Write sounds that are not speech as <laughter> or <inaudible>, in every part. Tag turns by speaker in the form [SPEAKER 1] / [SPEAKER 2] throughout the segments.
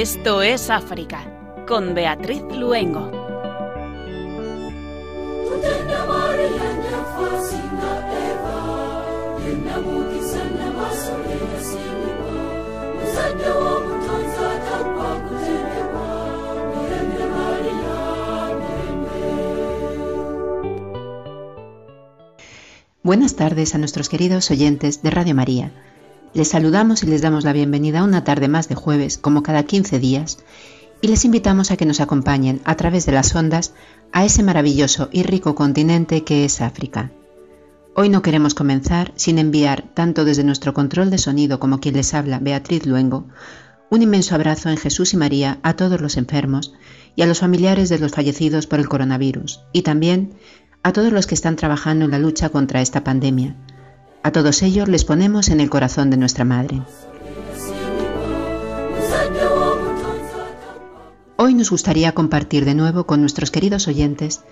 [SPEAKER 1] Esto es África, con Beatriz Luengo.
[SPEAKER 2] Buenas tardes a nuestros queridos oyentes de Radio María. Les saludamos y les damos la bienvenida a una tarde más de jueves, como cada 15 días, y les invitamos a que nos acompañen a través de las ondas a ese maravilloso y rico continente que es África. Hoy no queremos comenzar sin enviar, tanto desde nuestro control de sonido como quien les habla, Beatriz Luengo, un inmenso abrazo en Jesús y María a todos los enfermos y a los familiares de los fallecidos por el coronavirus, y también a todos los que están trabajando en la lucha contra esta pandemia, a todos ellos les ponemos en el corazón de nuestra Madre. Hoy nos gustaría compartir de nuevo con nuestros queridos oyentes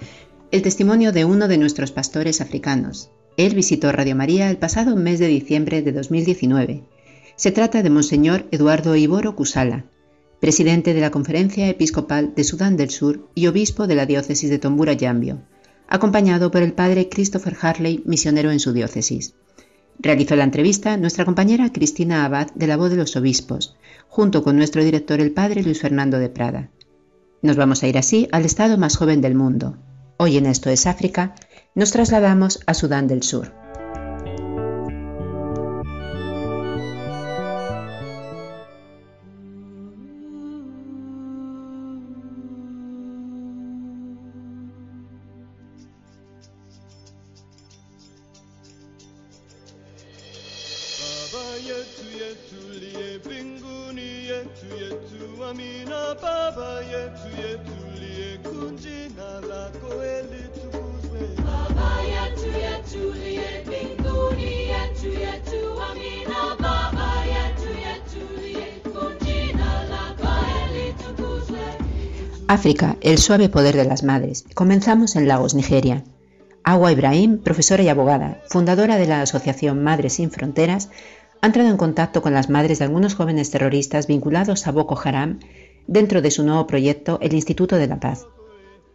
[SPEAKER 2] el testimonio de uno de nuestros pastores africanos. Él visitó Radio María el pasado mes de diciembre de 2019. Se trata de Monseñor Eduardo Iboro Kusala, presidente de la Conferencia Episcopal de Sudán del Sur y obispo de la diócesis de Tombura Yambio, acompañado por el padre Christopher Harley, misionero en su diócesis. Realizó la entrevista nuestra compañera Cristina Abad de la Voz de los Obispos, junto con nuestro director el padre Luis Fernando de Prada. Nos vamos a ir así al estado más joven del mundo. Hoy en Esto es África, nos trasladamos a Sudán del Sur. África, el suave poder de las madres. Comenzamos en Lagos, Nigeria. Agua Ibrahim, profesora y abogada, fundadora de la asociación Madres sin Fronteras, ha entrado en contacto con las madres de algunos jóvenes terroristas vinculados a Boko Haram dentro de su nuevo proyecto, el Instituto de la Paz.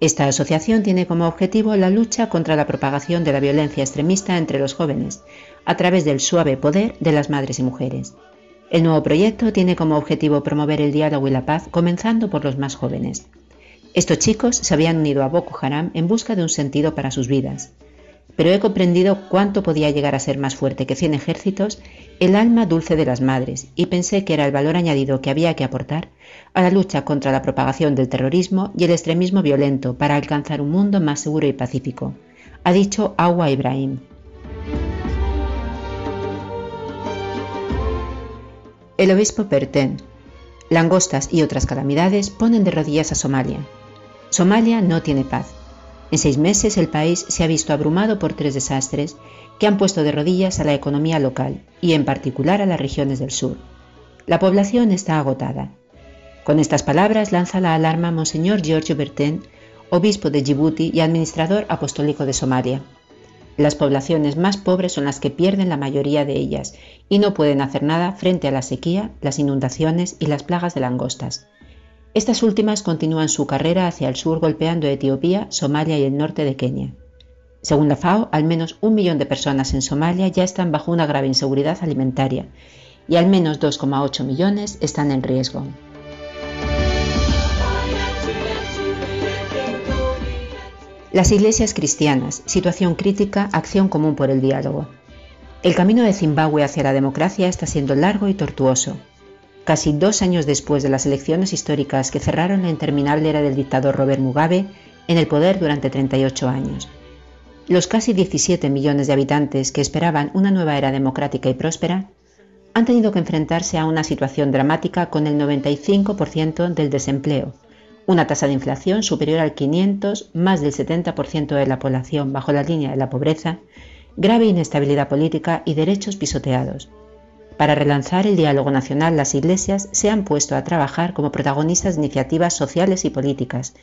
[SPEAKER 2] Esta asociación tiene como objetivo la lucha contra la propagación de la violencia extremista entre los jóvenes, a través del suave poder de las madres y mujeres. El nuevo proyecto tiene como objetivo promover el diálogo y la paz, comenzando por los más jóvenes. Estos chicos se habían unido a Boko Haram en busca de un sentido para sus vidas. Pero he comprendido cuánto podía llegar a ser más fuerte que cien ejércitos el alma dulce de las madres y pensé que era el valor añadido que había que aportar a la lucha contra la propagación del terrorismo y el extremismo violento para alcanzar un mundo más seguro y pacífico, ha dicho Awa Ibrahim. El obispo Perten, langostas y otras calamidades ponen de rodillas a Somalia. Somalia no tiene paz. En seis meses el país se ha visto abrumado por tres desastres que han puesto de rodillas a la economía local y en particular a las regiones del sur. La población está agotada. Con estas palabras lanza la alarma Monseñor Giorgio Bertén, obispo de Djibouti y administrador apostólico de Somalia. Las poblaciones más pobres son las que pierden la mayoría de ellas y no pueden hacer nada frente a la sequía, las inundaciones y las plagas de langostas. Estas últimas continúan su carrera hacia el sur golpeando Etiopía, Somalia y el norte de Kenia. Según la FAO, al menos un millón de personas en Somalia ya están bajo una grave inseguridad alimentaria y al menos 2,8 millones están en riesgo. Las iglesias cristianas, situación crítica, acción común por el diálogo. El camino de Zimbabue hacia la democracia está siendo largo y tortuoso casi dos años después de las elecciones históricas que cerraron la interminable era del dictador Robert Mugabe en el poder durante 38 años. Los casi 17 millones de habitantes que esperaban una nueva era democrática y próspera han tenido que enfrentarse a una situación dramática con el 95% del desempleo, una tasa de inflación superior al 500, más del 70% de la población bajo la línea de la pobreza, grave inestabilidad política y derechos pisoteados. Para relanzar el diálogo nacional, las iglesias se han puesto a trabajar como protagonistas de iniciativas sociales y políticas,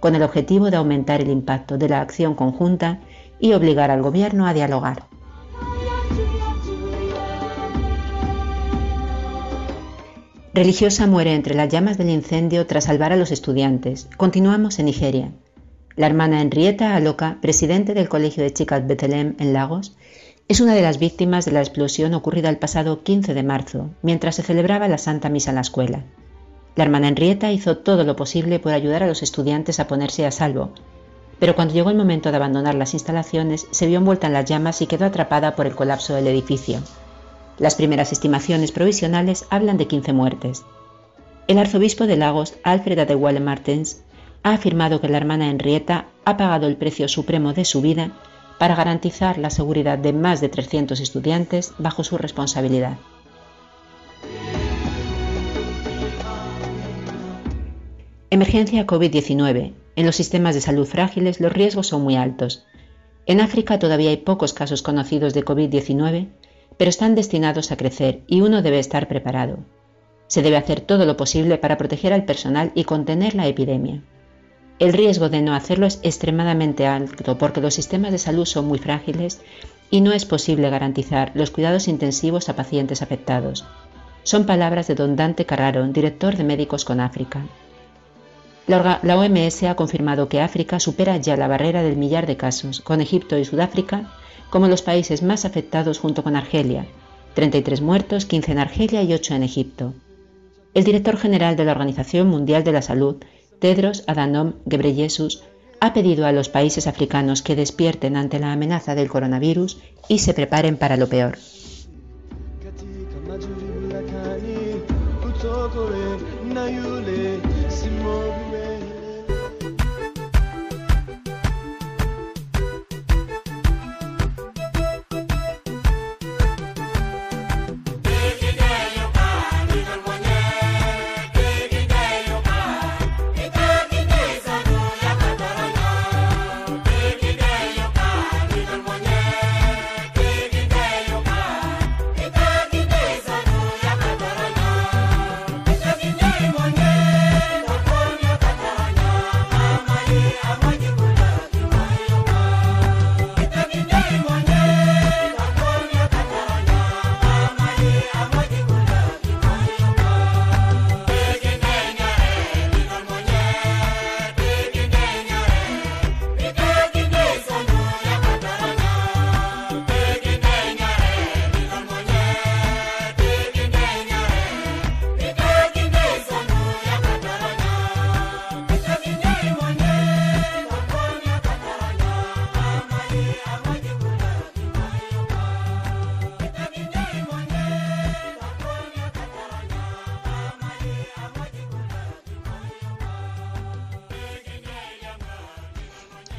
[SPEAKER 2] con el objetivo de aumentar el impacto de la acción conjunta y obligar al gobierno a dialogar. Religiosa muere entre las llamas del incendio tras salvar a los estudiantes. Continuamos en Nigeria. La hermana Henrietta Aloca, presidente del Colegio de Chicas Bethlehem en Lagos, es una de las víctimas de la explosión ocurrida el pasado 15 de marzo, mientras se celebraba la Santa Misa en la escuela. La hermana Henrietta hizo todo lo posible por ayudar a los estudiantes a ponerse a salvo, pero cuando llegó el momento de abandonar las instalaciones se vio envuelta en las llamas y quedó atrapada por el colapso del edificio. Las primeras estimaciones provisionales hablan de 15 muertes. El arzobispo de Lagos, Alfred Adewale Martens, ha afirmado que la hermana Henrietta ha pagado el precio supremo de su vida para garantizar la seguridad de más de 300 estudiantes bajo su responsabilidad. Emergencia COVID-19. En los sistemas de salud frágiles los riesgos son muy altos. En África todavía hay pocos casos conocidos de COVID-19, pero están destinados a crecer y uno debe estar preparado. Se debe hacer todo lo posible para proteger al personal y contener la epidemia. El riesgo de no hacerlo es extremadamente alto porque los sistemas de salud son muy frágiles y no es posible garantizar los cuidados intensivos a pacientes afectados. Son palabras de don Dante Carraro, director de Médicos con África. La, OMS ha confirmado que África supera ya la barrera del millar de casos, con Egipto y Sudáfrica como los países más afectados junto con Argelia, 33 muertos, 15 en Argelia y 8 en Egipto. El director general de la Organización Mundial de la Salud Tedros Adhanom Ghebreyesus ha pedido a los países africanos que despierten ante la amenaza del coronavirus y se preparen para lo peor.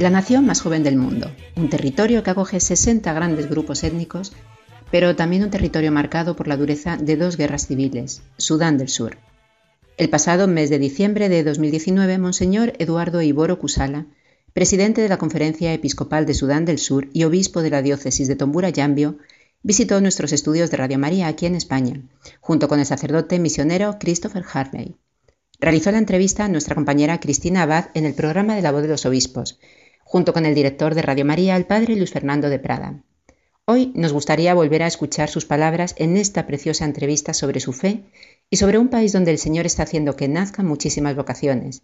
[SPEAKER 2] La nación más joven del mundo, un territorio que acoge 60 grandes grupos étnicos, pero también un territorio marcado por la dureza de dos guerras civiles, Sudán del Sur. El pasado mes de diciembre de 2019, Monseñor Eduardo Iboro Kusala, presidente de la Conferencia Episcopal de Sudán del Sur y obispo de la diócesis de Tombura Yambio, visitó nuestros estudios de Radio María aquí en España, junto con el sacerdote misionero Christopher Harley. Realizó la entrevista a nuestra compañera Cristina Abad en el programa de la voz de los obispos, junto con el director de Radio María, el padre Luis Fernando de Prada. Hoy nos gustaría volver a escuchar sus palabras en esta preciosa entrevista sobre su fe y sobre un país donde el Señor está haciendo que nazcan muchísimas vocaciones.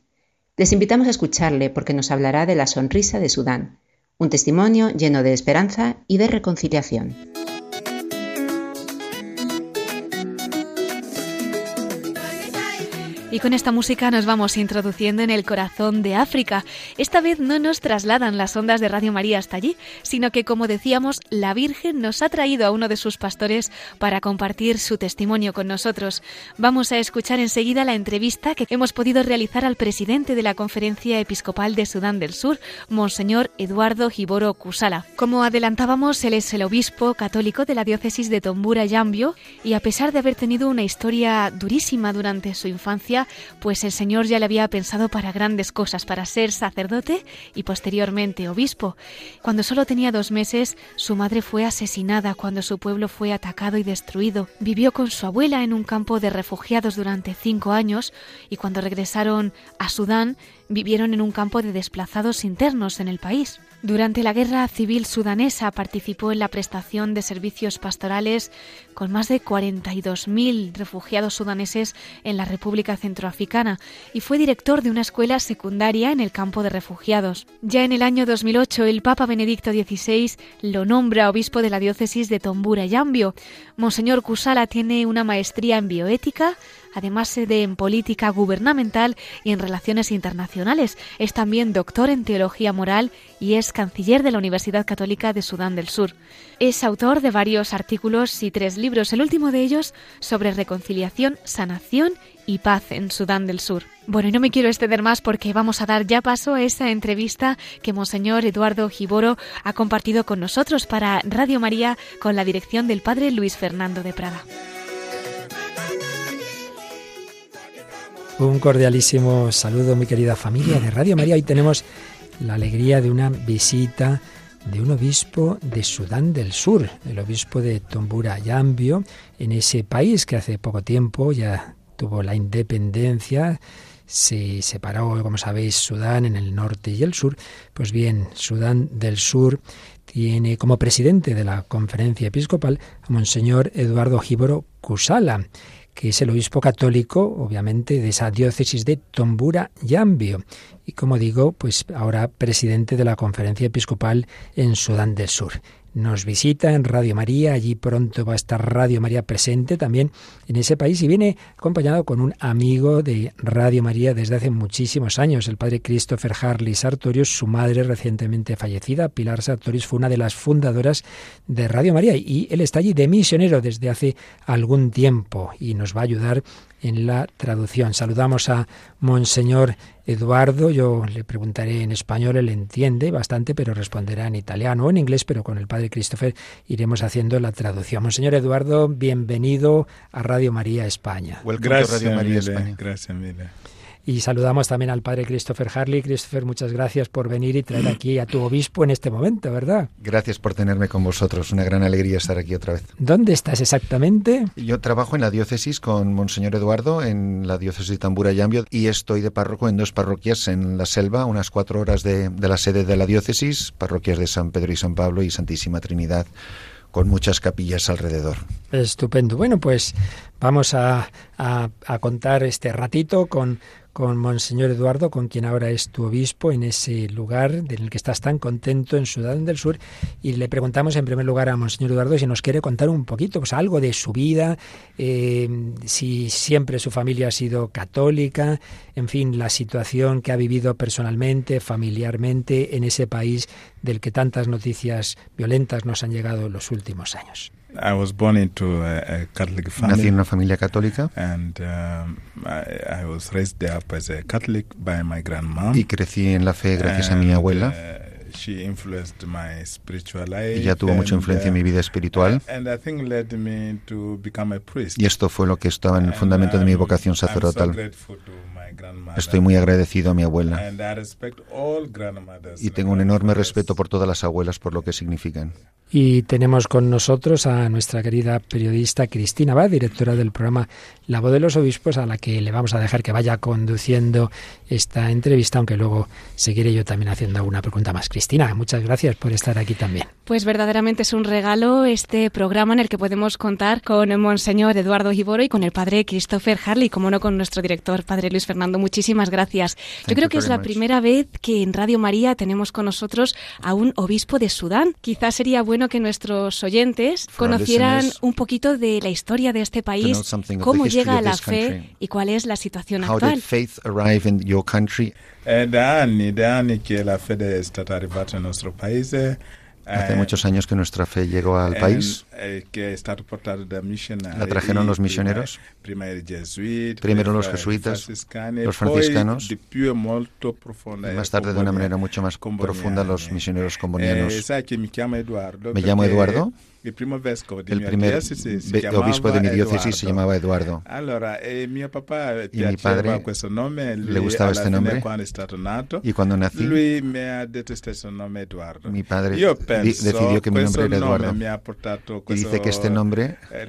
[SPEAKER 2] Les invitamos a escucharle porque nos hablará de la sonrisa de Sudán, un testimonio lleno de esperanza y de reconciliación.
[SPEAKER 1] Y con esta música nos vamos introduciendo en el corazón de África. Esta vez no nos trasladan las ondas de Radio María hasta allí, sino que, como decíamos, la Virgen nos ha traído a uno de sus pastores para compartir su testimonio con nosotros. Vamos a escuchar enseguida la entrevista que hemos podido realizar al presidente de la Conferencia Episcopal de Sudán del Sur, Monseñor Eduardo Giboro Kusala. Como adelantábamos, él es el obispo católico de la diócesis de Tombura Yambio y a pesar de haber tenido una historia durísima durante su infancia, pues el Señor ya le había pensado para grandes cosas, para ser sacerdote y posteriormente obispo. Cuando solo tenía dos meses, su madre fue asesinada cuando su pueblo fue atacado y destruido. Vivió con su abuela en un campo de refugiados durante cinco años y cuando regresaron a Sudán, vivieron en un campo de desplazados internos en el país. Durante la guerra civil sudanesa participó en la prestación de servicios pastorales con más de 42.000 refugiados sudaneses en la República Centroafricana y fue director de una escuela secundaria en el campo de refugiados. Ya en el año 2008 el Papa Benedicto XVI lo nombra obispo de la diócesis de Tombura y Ambio. Monseñor Kusala tiene una maestría en bioética, además de en política gubernamental y en relaciones internacionales. Es también doctor en teología moral y es canciller de la Universidad Católica de Sudán del Sur. Es autor de varios artículos y tres libros, el último de ellos sobre reconciliación, sanación y paz en Sudán del Sur. Bueno, y no me quiero extender más porque vamos a dar ya paso a esa entrevista que Monseñor Eduardo Giboro ha compartido con nosotros para Radio María con la dirección del Padre Luis Fernando de Prada.
[SPEAKER 3] Un cordialísimo saludo, mi querida familia de Radio María. Hoy tenemos la alegría de una visita de un obispo de Sudán del Sur, el obispo de Tombura Yambio, en ese país que hace poco tiempo ya tuvo la independencia, se separó, como sabéis, Sudán en el norte y el sur. Pues bien, Sudán del Sur tiene como presidente de la conferencia episcopal a Monseñor Eduardo Gíboro Cusala que es el obispo católico, obviamente, de esa diócesis de Tombura Yambio. Y como digo, pues ahora presidente de la conferencia episcopal en Sudán del Sur nos visita en Radio María. Allí pronto va a estar Radio María presente también en ese país y viene acompañado con un amigo de Radio María desde hace muchísimos años, el padre Christopher Harley Sartorius. Su madre recientemente fallecida, Pilar Sartorius, fue una de las fundadoras de Radio María y él está allí de misionero desde hace algún tiempo y nos va a ayudar en la traducción. Saludamos a Monseñor Eduardo, yo le preguntaré en español, él entiende bastante, pero responderá en italiano o en inglés, pero con el padre Christopher iremos haciendo la traducción. Monseñor Eduardo, bienvenido a Radio María España.
[SPEAKER 4] Gracias, Radio María España. Gracias,
[SPEAKER 3] y saludamos también al padre Christopher Harley. Christopher, muchas gracias por venir y traer aquí a tu obispo en este momento, ¿verdad?
[SPEAKER 4] Gracias por tenerme con vosotros. Una gran alegría estar aquí otra vez.
[SPEAKER 3] ¿Dónde estás exactamente?
[SPEAKER 4] Yo trabajo en la diócesis con Monseñor Eduardo, en la diócesis de Tambura y Ambio, y estoy de párroco en dos parroquias en la selva, unas cuatro horas de, de la sede de la diócesis, parroquias de San Pedro y San Pablo y Santísima Trinidad con muchas capillas alrededor.
[SPEAKER 3] Estupendo. Bueno, pues vamos a, a, a, contar este ratito con con Monseñor Eduardo, con quien ahora es tu obispo, en ese lugar en el que estás tan contento en Sudán del Sur. Y le preguntamos en primer lugar a Monseñor Eduardo si nos quiere contar un poquito, pues algo de su vida, eh, si siempre su familia ha sido católica, en fin, la situación que ha vivido personalmente, familiarmente, en ese país del que tantas noticias violentas nos han llegado en los últimos años.
[SPEAKER 5] I was born into a, a Catholic family.
[SPEAKER 4] Nací en una familia católica.
[SPEAKER 5] And um, I, I, was raised up as a Catholic by my grandmom.
[SPEAKER 4] Y crecí en la fe gracias and, a mi abuela. Uh,
[SPEAKER 5] she influenced my spiritual life
[SPEAKER 4] Ella tuvo mucha influencia en mi vida espiritual.
[SPEAKER 5] And I think led me to become a priest.
[SPEAKER 4] Y esto fue lo que estaba en el fundamento de mi vocación sacerdotal.
[SPEAKER 5] So
[SPEAKER 4] Estoy muy agradecido a mi abuela. Y tengo un enorme respeto por todas las abuelas por lo que significan.
[SPEAKER 3] Y tenemos con nosotros a nuestra querida periodista Cristina Bad, directora del programa La Voz de los Obispos, a la que le vamos a dejar que vaya conduciendo esta entrevista, aunque luego seguiré yo también haciendo alguna pregunta más. Cristina, muchas gracias por estar aquí también.
[SPEAKER 1] Pues verdaderamente es un regalo este programa en el que podemos contar con Monseñor Eduardo Giboro y con el padre Christopher Harley, como no con nuestro director, padre Luis Fernando. Muchísimas gracias. Yo creo que es la primera vez que en Radio María tenemos con nosotros a un obispo de Sudán. Quizás sería bueno que nuestros oyentes conocieran un poquito de la historia de este país, cómo llega a la fe y cuál es la situación actual.
[SPEAKER 5] Eh, da anni, da anni che la fede è stata arrivata nel nostro paese
[SPEAKER 4] Hace muchos años que nuestra fe llegó al país. La trajeron los misioneros, primero los jesuitas, los franciscanos, y más tarde de una manera mucho más profunda los misioneros combonianos. Me llamo Eduardo.
[SPEAKER 5] Il primo vescovo di
[SPEAKER 4] El primer obispo de mi diócesis se llamaba Eduardo.
[SPEAKER 5] Allora, e mio papà
[SPEAKER 4] Y mi padre
[SPEAKER 5] nome,
[SPEAKER 4] le gustaba este nombre.
[SPEAKER 5] quando nato,
[SPEAKER 4] Y cuando nací,
[SPEAKER 5] lui mi ha detto stesso nome Edoardo.
[SPEAKER 4] mi padre
[SPEAKER 5] penso
[SPEAKER 4] decidió que mi nombre era Eduardo.
[SPEAKER 5] portato
[SPEAKER 4] Y dice que este nombre
[SPEAKER 5] eh,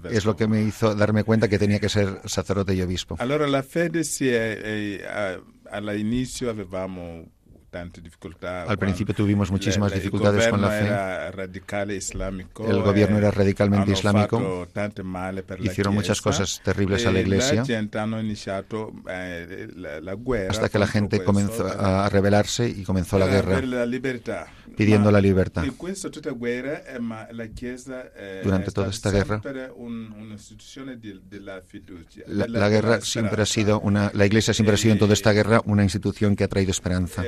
[SPEAKER 5] vescovo.
[SPEAKER 4] es lo que me hizo darme cuenta que tenía que ser sacerdote y obispo.
[SPEAKER 5] Allora la fede si è, è- a- all'inizio avevamo difficoltà.
[SPEAKER 4] Al principio tuvimos muchísimas dificultades con la fe.
[SPEAKER 5] era radicale islamico.
[SPEAKER 4] El gobierno
[SPEAKER 5] e
[SPEAKER 4] era radicalmente islámico. Hicieron muchas cosas terribles a
[SPEAKER 5] e
[SPEAKER 4] la iglesia
[SPEAKER 5] eh, la guerra.
[SPEAKER 4] hasta que la gente comenzó
[SPEAKER 5] per-
[SPEAKER 4] a rebelarse y comenzó la guerra pidiendo la libertad.
[SPEAKER 5] Eh, eh,
[SPEAKER 4] Durante toda esta guerra. La, la guerra siempre ha sido una, la iglesia siempre ha sido en toda esta
[SPEAKER 5] E-
[SPEAKER 4] guerra una institución que ha traído esperanza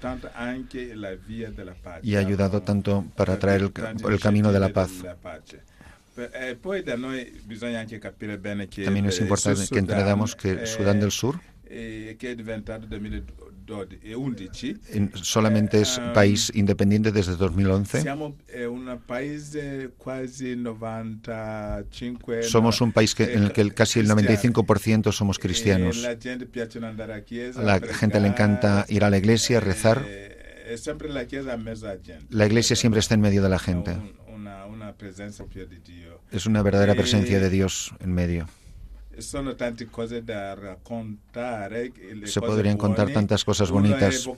[SPEAKER 5] Tanto anche la
[SPEAKER 4] y ha ayudado tanto para traer el, el camino de la paz.
[SPEAKER 5] eh,
[SPEAKER 4] También es importante que entendamos que Sudán del Sur
[SPEAKER 5] eh, che è diventato 2011
[SPEAKER 4] en- solamente es
[SPEAKER 5] Eh,
[SPEAKER 4] país independiente desde 2011.
[SPEAKER 5] siamo eh, un paese quasi 95
[SPEAKER 4] Somos un país que, en el que casi el 95% somos cristianos.
[SPEAKER 5] A
[SPEAKER 4] la gente le encanta ir a la iglesia, rezar.
[SPEAKER 5] la
[SPEAKER 4] iglesia siempre está en medio de la gente. Es una verdadera presencia de Dios en medio.
[SPEAKER 5] Sono tante cose da raccontare le
[SPEAKER 4] Se podrían contar
[SPEAKER 5] buone.
[SPEAKER 4] tantas cosas bonitas.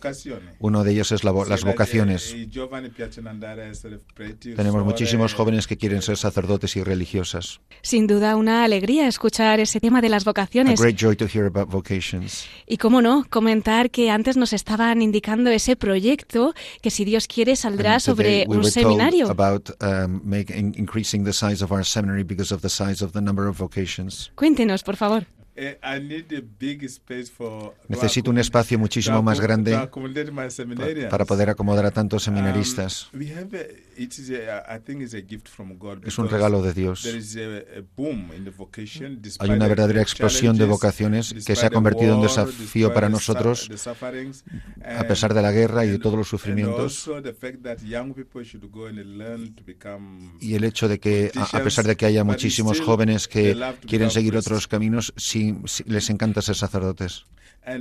[SPEAKER 4] Uno de ellos es la las
[SPEAKER 5] la-
[SPEAKER 4] vocaciones.
[SPEAKER 5] a preti,
[SPEAKER 4] Tenemos muchísimos jóvenes que quieren ser sacerdotes y religiosas.
[SPEAKER 1] Sin duda, una alegría escuchar ese tema de las
[SPEAKER 4] A
[SPEAKER 1] vocaciones.
[SPEAKER 4] great joy to hear about vocations.
[SPEAKER 1] Y cómo no, comentar que antes nos estaban indicando ese proyecto que si Dios quiere saldrá sobre
[SPEAKER 4] we
[SPEAKER 1] un
[SPEAKER 4] were told
[SPEAKER 1] seminario.
[SPEAKER 4] about um, making, increasing the size of our seminary because of the size of the number of vocations.
[SPEAKER 1] Cuéntenos, por favor.
[SPEAKER 5] Eh, I need a big space for-
[SPEAKER 4] Necesito un espacio muchísimo más grande para poder acomodar a tantos seminaristas. Es un regalo de Dios. Hay una verdadera explosión de vocaciones que se ha convertido en desafío para nosotros a pesar de la guerra y de todos los sufrimientos. Y el hecho de que, a pesar de que haya muchísimos jóvenes que quieren seguir otros caminos, sí, les encanta ser sacerdotes.
[SPEAKER 5] Uh,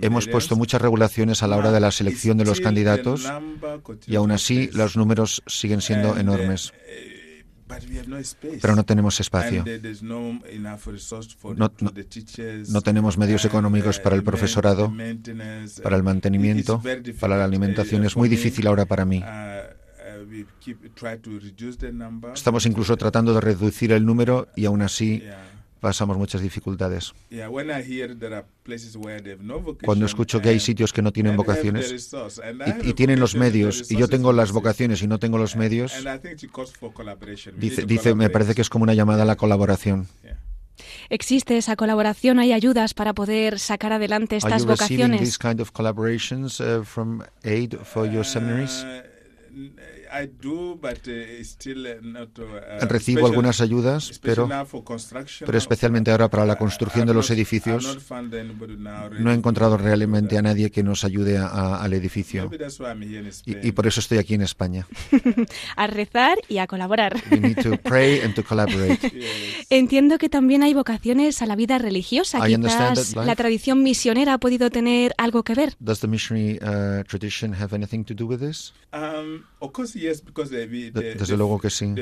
[SPEAKER 4] Hemos puesto muchas regulaciones a la hora de la selección de los candidatos y aún así los números siguen siendo enormes.
[SPEAKER 5] uh, no space.
[SPEAKER 4] Pero no tenemos espacio.
[SPEAKER 5] Uh, no
[SPEAKER 4] tenemos medios económicos para el profesorado, para el mantenimiento, para la alimentación. Es muy difícil ahora para mí.
[SPEAKER 5] We keep- try to reduce the number.
[SPEAKER 4] Estamos incluso tratando de reducir el número y aún así pasamos muchas dificultades.
[SPEAKER 5] Yeah, when I hear there are places where they have no vocation,
[SPEAKER 4] Cuando escucho que hay
[SPEAKER 5] and-
[SPEAKER 4] sitios que no tienen
[SPEAKER 5] and have the
[SPEAKER 4] vocaciones y,
[SPEAKER 5] have
[SPEAKER 4] y tienen los medios y yo tengo las vocaciones y no tengo los medios, dice, dice me parece que es como una llamada a la colaboración.
[SPEAKER 1] Existe esa colaboración, hay ayudas para poder sacar adelante estas vocaciones.
[SPEAKER 4] Uh?
[SPEAKER 5] Uh, I do, but uh, still uh, not. Uh,
[SPEAKER 4] Recibo
[SPEAKER 5] special-
[SPEAKER 4] algunas ayudas,
[SPEAKER 5] especially
[SPEAKER 4] pero,
[SPEAKER 5] now for construction.
[SPEAKER 4] pero especialmente ahora para la
[SPEAKER 5] I-
[SPEAKER 4] construcción de los edificios no he encontrado
[SPEAKER 5] do
[SPEAKER 4] realmente a nadie que nos ayude a- a- al edificio.
[SPEAKER 5] Maybe that's why I'm here in Spain.
[SPEAKER 4] Y, y por eso estoy aquí en España. <laughs>
[SPEAKER 1] A rezar y a colaborar.
[SPEAKER 4] We need to pray and to collaborate. <laughs>
[SPEAKER 5] Yes.
[SPEAKER 1] Entiendo que también hay vocaciones a la vida religiosa.
[SPEAKER 4] I understand
[SPEAKER 1] Quizás la tradición misionera ha podido tener algo que ver.
[SPEAKER 4] Does the missionary uh, tradition have anything to do with this?
[SPEAKER 5] Um, of course,
[SPEAKER 4] De- desde luego que sí.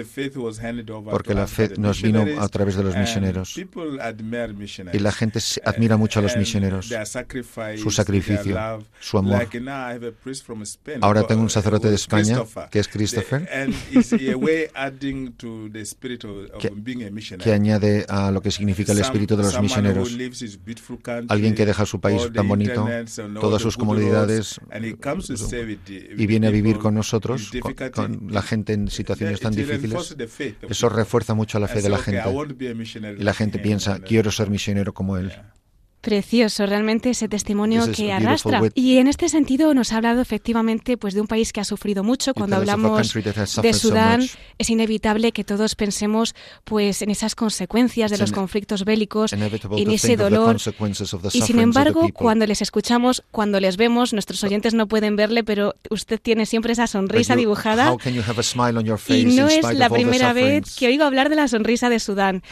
[SPEAKER 4] Porque la fe nos vino a través de los misioneros.
[SPEAKER 5] people admire missionaries.
[SPEAKER 4] Y la gente admira mucho a los misioneros. Su sacrificio, su amor.
[SPEAKER 5] Like now I have a priest from Spain,
[SPEAKER 4] Ahora
[SPEAKER 5] uh,
[SPEAKER 4] tengo un sacerdote de España, que es Christopher.
[SPEAKER 5] The- and it's a way adding to the spirit of, of <laughs>
[SPEAKER 4] Que-
[SPEAKER 5] being a missionary.
[SPEAKER 4] que añade a lo que significa el espíritu de los misioneros. Alguien que deja su país tan bonito, todas sus
[SPEAKER 5] with the-
[SPEAKER 4] y viene a vivir con nosotros, con. Con la gente en situaciones tan difíciles. Eso refuerza mucho la fe de la
[SPEAKER 5] say, "Okay, I
[SPEAKER 4] gente. Y la gente
[SPEAKER 5] him",
[SPEAKER 4] piensa, quiero ser misionero como él.
[SPEAKER 1] Precioso, realmente ese testimonio que arrastra. Y en este sentido nos ha hablado efectivamente pues de un país que ha sufrido mucho. Cuando hablamos de Sudán, es inevitable que todos pensemos pues en esas consecuencias de los conflictos bélicos, en ese dolor. Y sin embargo, cuando les escuchamos, cuando les vemos, nuestros oyentes no pueden verle, pero usted tiene siempre esa sonrisa dibujada. Y no es la primera vez que oigo hablar de la sonrisa de Sudán.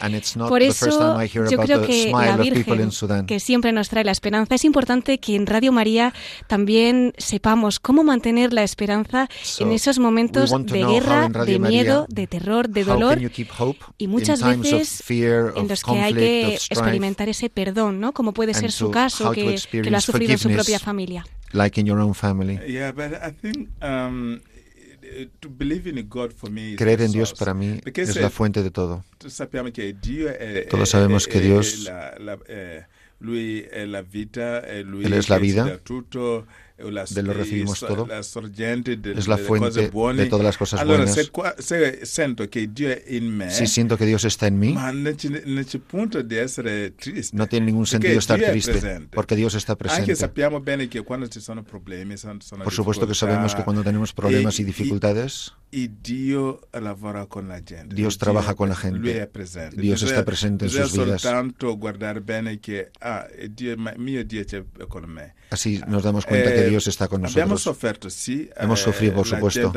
[SPEAKER 1] Por eso yo creo que la Virgen, que siempre nos trae la esperanza. Es importante que en Radio María también sepamos cómo mantener la esperanza en esos momentos de guerra, de miedo, de terror, de dolor y muchas veces en los que hay que experimentar ese perdón, ¿no? Como puede ser su caso, que, lo ha sufrido en su propia familia.
[SPEAKER 5] Like in your own family. Creer en Dios para mí es la fuente de todo. Todos sabemos que Dios lui è la vita, lui Él es la vida, de lo recibimos todo, es la fuente de todas las cosas buenas. Si siento que Dios está en mí, no tiene ningún sentido estar triste, porque Dios está presente. Por supuesto que sabemos que cuando tenemos problemas y dificultades, Dios trabaja con la gente. Dios está presente en sus vidas. Así nos damos cuenta que Dios está con nosotros. Hemos sufrido, por supuesto.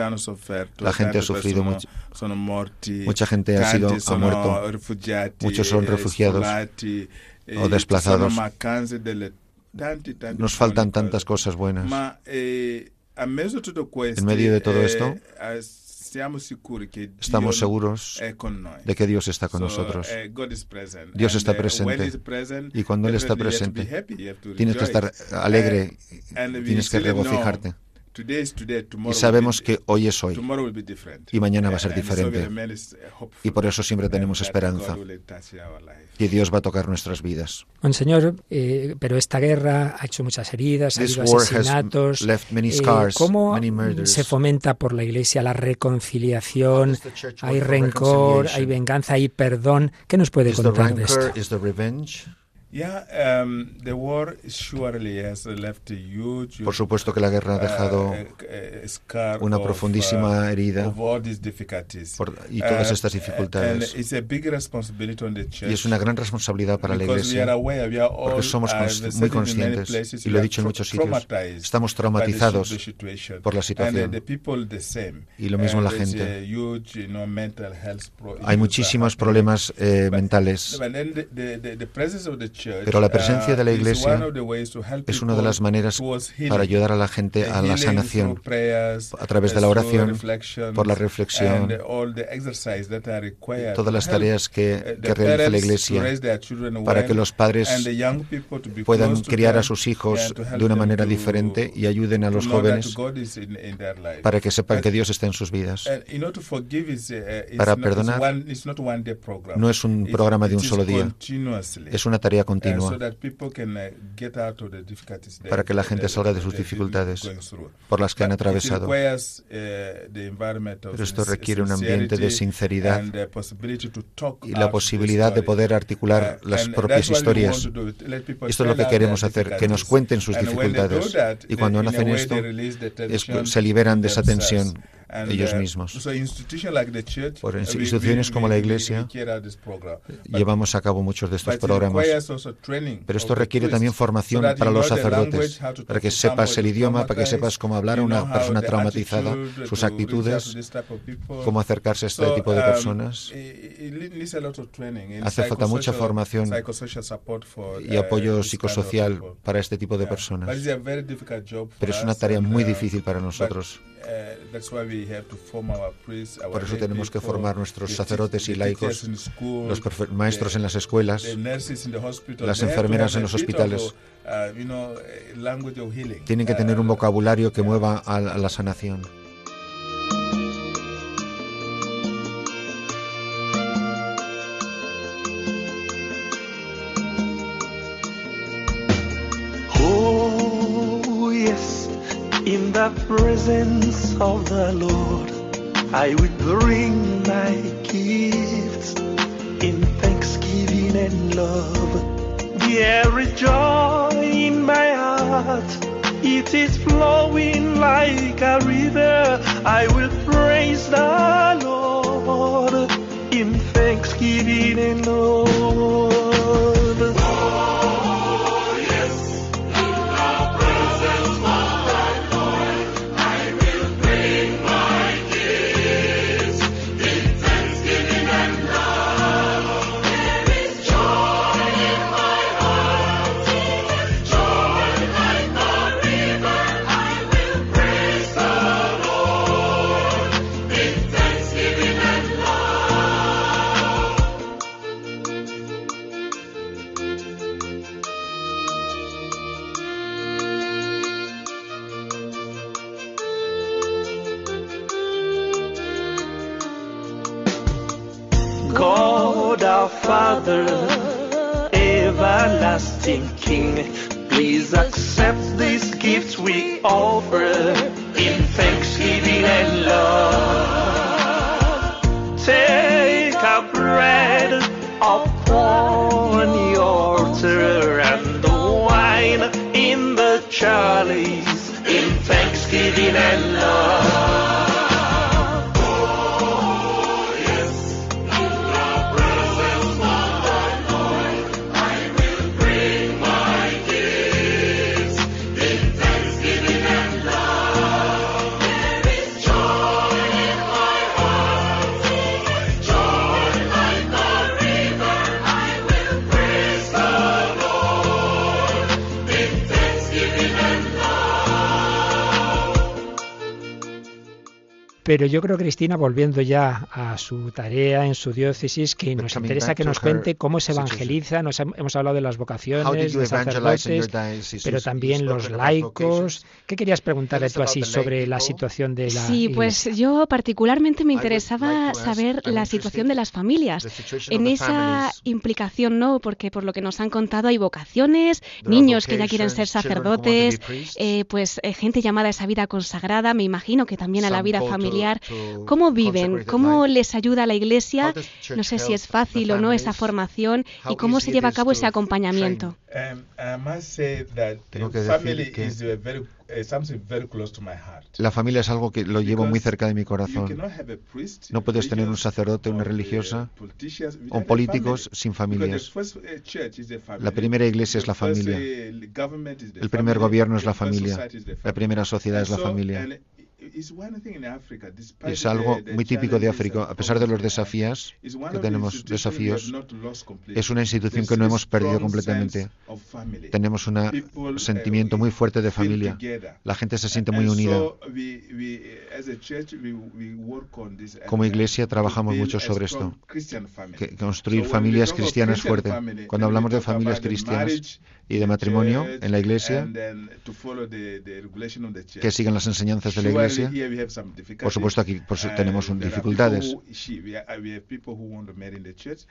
[SPEAKER 5] La gente ha sufrido mucho. Mucha gente ha sido ha muerto. Muchos son refugiados o desplazados. Nos faltan tantas cosas buenas. En medio de todo esto, Estamos seguros de que Dios está con nosotros. Dios está presente. Y cuando Él está presente, tienes que estar alegre, tienes que regocijarte. Y sabemos que hoy es hoy y mañana va a ser diferente. Y por eso siempre tenemos esperanza. Que Dios va a tocar nuestras vidas.
[SPEAKER 3] Monseñor, eh, pero esta guerra ha hecho muchas heridas, ha habido asesinatos. Eh, ¿Cómo se fomenta por la Iglesia la reconciliación? ¿Hay rencor, hay venganza, hay perdón? ¿Qué nos puede contar de esto?
[SPEAKER 5] Por supuesto que la guerra ha dejado uh, uh, una profundísima uh, herida y todas estas dificultades. Y es una gran responsabilidad para la Iglesia porque somos muy conscientes, y lo he dicho en muchos sitios, estamos traumatizados por la situación. Y lo mismo la gente. Hay muchísimos problemas eh, mentales. Pero la presencia de la uh, Iglesia es una de las maneras para ayudar a la gente a la sanación a través de la oración, por la reflexión, todas las tareas que, uh, realiza la Iglesia para que los padres puedan criar a sus hijos de una manera diferente y ayuden a los jóvenes para que sepan que Dios está en sus vidas. Uh, para perdonar no es un programa de un solo día, es una tarea continua continua para que la gente salga de sus dificultades por las que han atravesado. Pero esto requiere un ambiente de sinceridad y la posibilidad de poder articular las propias historias. Esto es lo que queremos hacer, que nos cuenten sus dificultades. Y cuando hacen esto, se liberan de esa tensión ellos uh, mismos. Por instituciones como la Iglesia llevamos a cabo muchos de estos programas. Pero esto requiere también formación para los sacerdotes, para que sepas el idioma, para que sepas cómo hablar a una persona traumatizada, sus actitudes, cómo acercarse a este tipo de um, personas. Hace falta mucha formación y apoyo psicosocial para este tipo de personas. Pero es una tarea muy uh, difícil para nosotros. Uh, Por eso tenemos que formar nuestros sacerdotes y laicos, los maestros en las escuelas, las enfermeras en los hospitales. Uh, Tienen que tener un vocabulario que mueva a la sanación. Presence of the Lord, I will bring my gifts in thanksgiving and love.
[SPEAKER 6] There is joy in my heart. It is flowing like a river. I will praise the Lord offer in thanksgiving and love. Take a bread upon the altar and the wine in the chalice in thanksgiving and love.
[SPEAKER 3] Pero yo creo, Cristina, volviendo ya a su tarea en su diócesis, que nos interesa que nos cuente cómo se evangeliza. Nos hemos hablado de las vocaciones, de sacerdotes, pero también los laicos. ¿Qué querías preguntarle tú así sobre la situación de la
[SPEAKER 1] Sí, pues yo particularmente me interesaba saber la situación de las familias. En esa implicación, ¿no? Porque por lo que nos han contado hay vocaciones, niños que ya quieren ser sacerdotes, eh, pues eh, gente llamada a esa vida consagrada, me imagino que también a la vida familiar ¿Cómo viven? ¿Cómo les ayuda la Iglesia? No sé si es fácil o no esa formación y cómo se lleva a cabo ese acompañamiento.
[SPEAKER 5] Tengo que decir que la familia es algo que lo llevo muy cerca de mi corazón. No puedes tener un sacerdote, una religiosa o políticos sin familias. La primera iglesia es la familia. El primer gobierno es la familia. La primera sociedad es la familia. Es algo muy típico de África. A pesar de los desafíos, que tenemos desafíos, es una institución que no hemos perdido completamente. Tenemos un sentimiento muy fuerte de familia. La gente se siente muy unida. Como iglesia trabajamos mucho sobre esto. Que construir familias cristianas fuertes. Cuando hablamos de familias cristianas y de matrimonio en la iglesia, que sigan las enseñanzas de la iglesia. Por supuesto, aquí tenemos dificultades.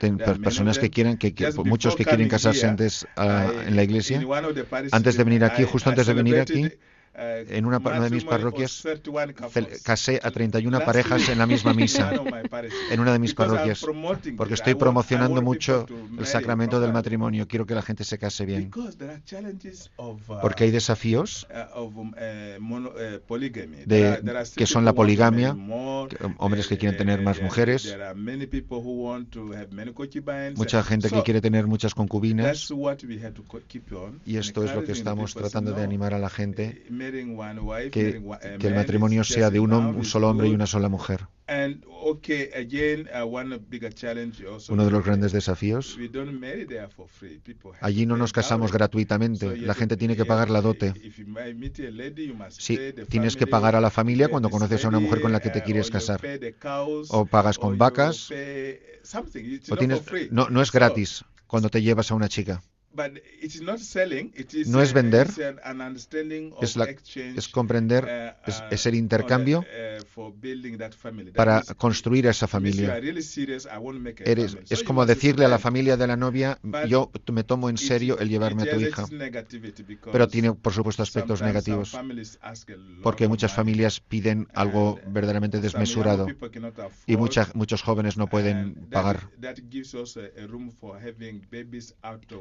[SPEAKER 5] Hay personas que quieren, que, muchos que quieren casarse antes ah, en la iglesia. Antes de venir aquí, justo antes de venir aquí, en una, de mis parroquias casé a 31 parejas en la misma misa, <laughs> en una de mis parroquias, porque estoy promocionando mucho el sacramento del matrimonio. Quiero que la gente se case bien. Porque hay desafíos de, que son la poligamia, hombres que quieren tener más mujeres, mucha gente que quiere tener muchas concubinas. Y esto es lo que estamos tratando de animar a la gente que, que el matrimonio sea de un, un solo hombre y una sola mujer. Uno de los grandes desafíos, allí no nos casamos gratuitamente, la gente tiene que pagar la dote. Sí, tienes que pagar a la familia cuando conoces a una mujer con la que te quieres casar. O pagas con vacas, o tienes, no, no es gratis cuando te llevas a una chica. No es vender, es, la, es comprender,
[SPEAKER 6] uh,
[SPEAKER 5] es, es, el intercambio
[SPEAKER 6] uh,
[SPEAKER 5] para construir esa familia. Eres, es como decirle a la familia de la novia, yo me tomo en serio el llevarme a tu hija. Pero tiene, por supuesto, aspectos negativos, porque muchas familias piden algo
[SPEAKER 6] uh,
[SPEAKER 5] verdaderamente desmesurado y mucha, muchos jóvenes no pueden pagar.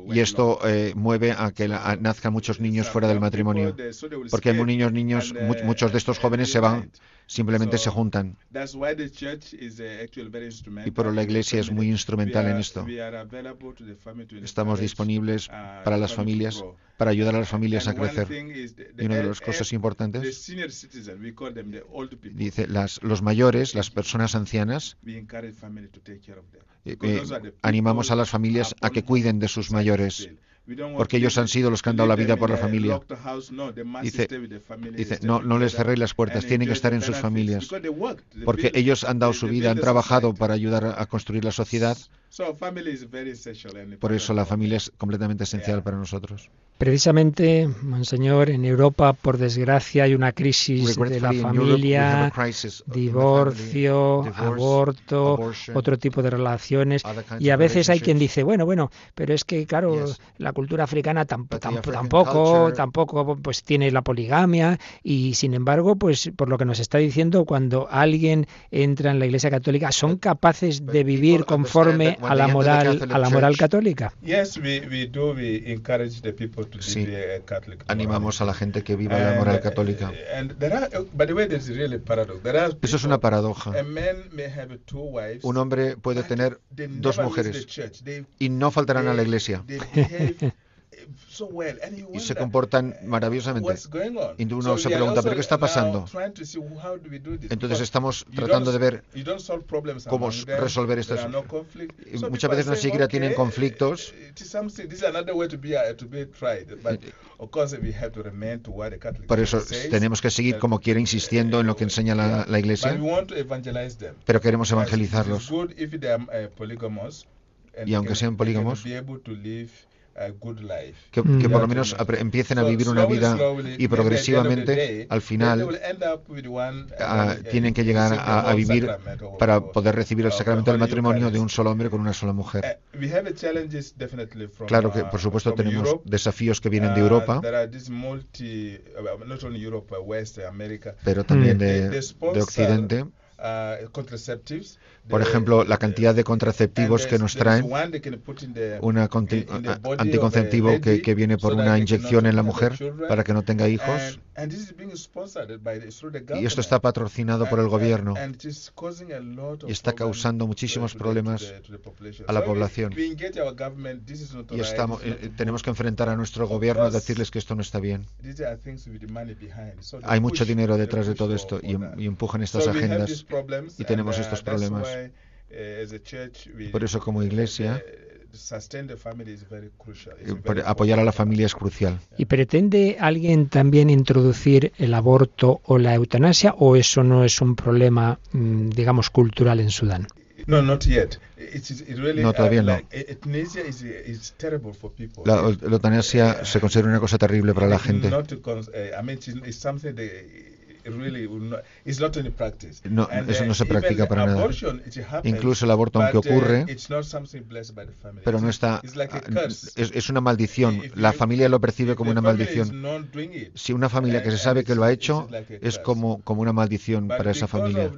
[SPEAKER 5] Y esto
[SPEAKER 4] esto eh, mueve a que la- a- nazcan muchos niños fuera del matrimonio. Porque hay niños, niños, mu- muchos de estos jóvenes se van, simplemente se juntan.
[SPEAKER 5] Y por la iglesia es muy instrumental en esto.
[SPEAKER 4] Estamos disponibles para las familias, para ayudar a las familias a crecer. Y una de las cosas importantes, dice, las, los mayores, las personas ancianas, eh, eh, animamos a las familias a que cuiden de sus mayores, porque ellos han sido los que han dado la vida por la familia. Dice, dice no, no les cerréis las puertas, tienen que estar en sus familias, porque ellos han dado su vida, han trabajado para ayudar a a construir la sociedad, por eso la familia es completamente esencial para nosotros.
[SPEAKER 3] Precisamente, Monseñor, en Europa, por desgracia, hay una crisis de la familia,
[SPEAKER 4] crisis of the
[SPEAKER 3] divorcio,
[SPEAKER 4] family, divorce,
[SPEAKER 3] aborto,
[SPEAKER 4] abortion,
[SPEAKER 3] otro tipo de relaciones. Y a
[SPEAKER 4] of
[SPEAKER 3] veces hay quien
[SPEAKER 4] relationships.
[SPEAKER 3] dice, bueno, bueno, pero es que, claro, la cultura africana tamp- tamp- tampoco,
[SPEAKER 4] culture-
[SPEAKER 3] tampoco pues tiene la poligamia y, sin embargo, pues por lo que nos está diciendo, cuando alguien entra en la Iglesia Católica, son capaces de vivir conforme a la moral, a la moral católica.
[SPEAKER 5] Yes, we, we do. We encourage the people to
[SPEAKER 4] Sí.
[SPEAKER 5] Catholic
[SPEAKER 4] Animamos a la gente que viva la moral
[SPEAKER 5] And, uh,
[SPEAKER 4] católica.
[SPEAKER 5] and there are, uh, by the way, there's really a paradox. There are
[SPEAKER 4] Eso es una paradoja.
[SPEAKER 5] A man may have two wives,
[SPEAKER 4] Un hombre puede tener dos mujeres y no faltarán a la iglesia y se comportan maravillosamente. Y uno se pregunta, ¿pero qué está pasando? Entonces estamos tratando de ver cómo resolver estos-
[SPEAKER 5] no
[SPEAKER 4] muchas veces
[SPEAKER 5] saying,
[SPEAKER 4] siquiera tienen conflictos. Por eso tenemos que seguir, como quiera, insistiendo en lo que enseña la, la Iglesia, pero queremos evangelizarlos.
[SPEAKER 5] and
[SPEAKER 4] Y aunque sean polígamos,
[SPEAKER 5] a.
[SPEAKER 4] Que,
[SPEAKER 3] Mm.
[SPEAKER 4] que por lo menos empiecen a vivir una vida y progresivamente, al final,
[SPEAKER 5] with one,
[SPEAKER 4] ah,
[SPEAKER 5] uh,
[SPEAKER 4] tienen que
[SPEAKER 5] uh,
[SPEAKER 4] llegar a, a vivir para poder recibir el sacramento del matrimonio de un solo hombre con una sola mujer.
[SPEAKER 5] Uh, from,
[SPEAKER 4] Claro que,
[SPEAKER 5] uh,
[SPEAKER 4] por supuesto, tenemos desafíos que vienen de
[SPEAKER 5] Uh,
[SPEAKER 4] Europa,
[SPEAKER 5] there are these multi, uh, not only Europe, uh, West America,
[SPEAKER 4] pero también
[SPEAKER 3] Mm.
[SPEAKER 4] de, de Occidente. Por ejemplo, la cantidad de contraceptivos que nos traen,
[SPEAKER 5] the
[SPEAKER 4] anticonceptivo que, viene por una inyección en la mujer para que no tenga hijos. Y esto está patrocinado por el gobierno y está causando muchísimos problemas a la población. y estamos, eh,
[SPEAKER 5] good.
[SPEAKER 4] tenemos que enfrentar a nuestro gobierno y decirles que esto no está bien. Hay mucho dinero detrás de todo esto y, em- y empujan estas agendas. y tenemos
[SPEAKER 5] uh,
[SPEAKER 4] estos problemas.
[SPEAKER 5] Uh, we-
[SPEAKER 4] Por eso, como iglesia,
[SPEAKER 5] uh,
[SPEAKER 4] Eh, por- Apoyar a la familia es crucial.
[SPEAKER 3] ¿Y pretende alguien también introducir el aborto o la eutanasia o eso no es un problema, mm, digamos, cultural en Sudán?
[SPEAKER 5] No, not yet. It is it really,
[SPEAKER 4] No, todavía
[SPEAKER 5] uh,
[SPEAKER 4] no.
[SPEAKER 5] like, e- euthanasia is, is terrible for people.
[SPEAKER 4] La la eutanasia se considera una cosa terrible para la gente.
[SPEAKER 5] Not to cons- uh, I mean, it's, it's something that it really not, it's not in practice.
[SPEAKER 4] No,
[SPEAKER 5] And,
[SPEAKER 4] eso
[SPEAKER 5] uh,
[SPEAKER 4] no se practica para nada. Incluso el aborto, aunque
[SPEAKER 5] uh,
[SPEAKER 4] ocurre, pero no está.
[SPEAKER 5] like
[SPEAKER 4] ah. Es, es una maldición.
[SPEAKER 5] If
[SPEAKER 4] La
[SPEAKER 5] you-
[SPEAKER 4] familia lo percibe como una maldición.
[SPEAKER 5] it,
[SPEAKER 4] Si una familia que se sabe que lo ha hecho
[SPEAKER 5] like
[SPEAKER 4] es como, como una maldición
[SPEAKER 5] But
[SPEAKER 4] para esa familia.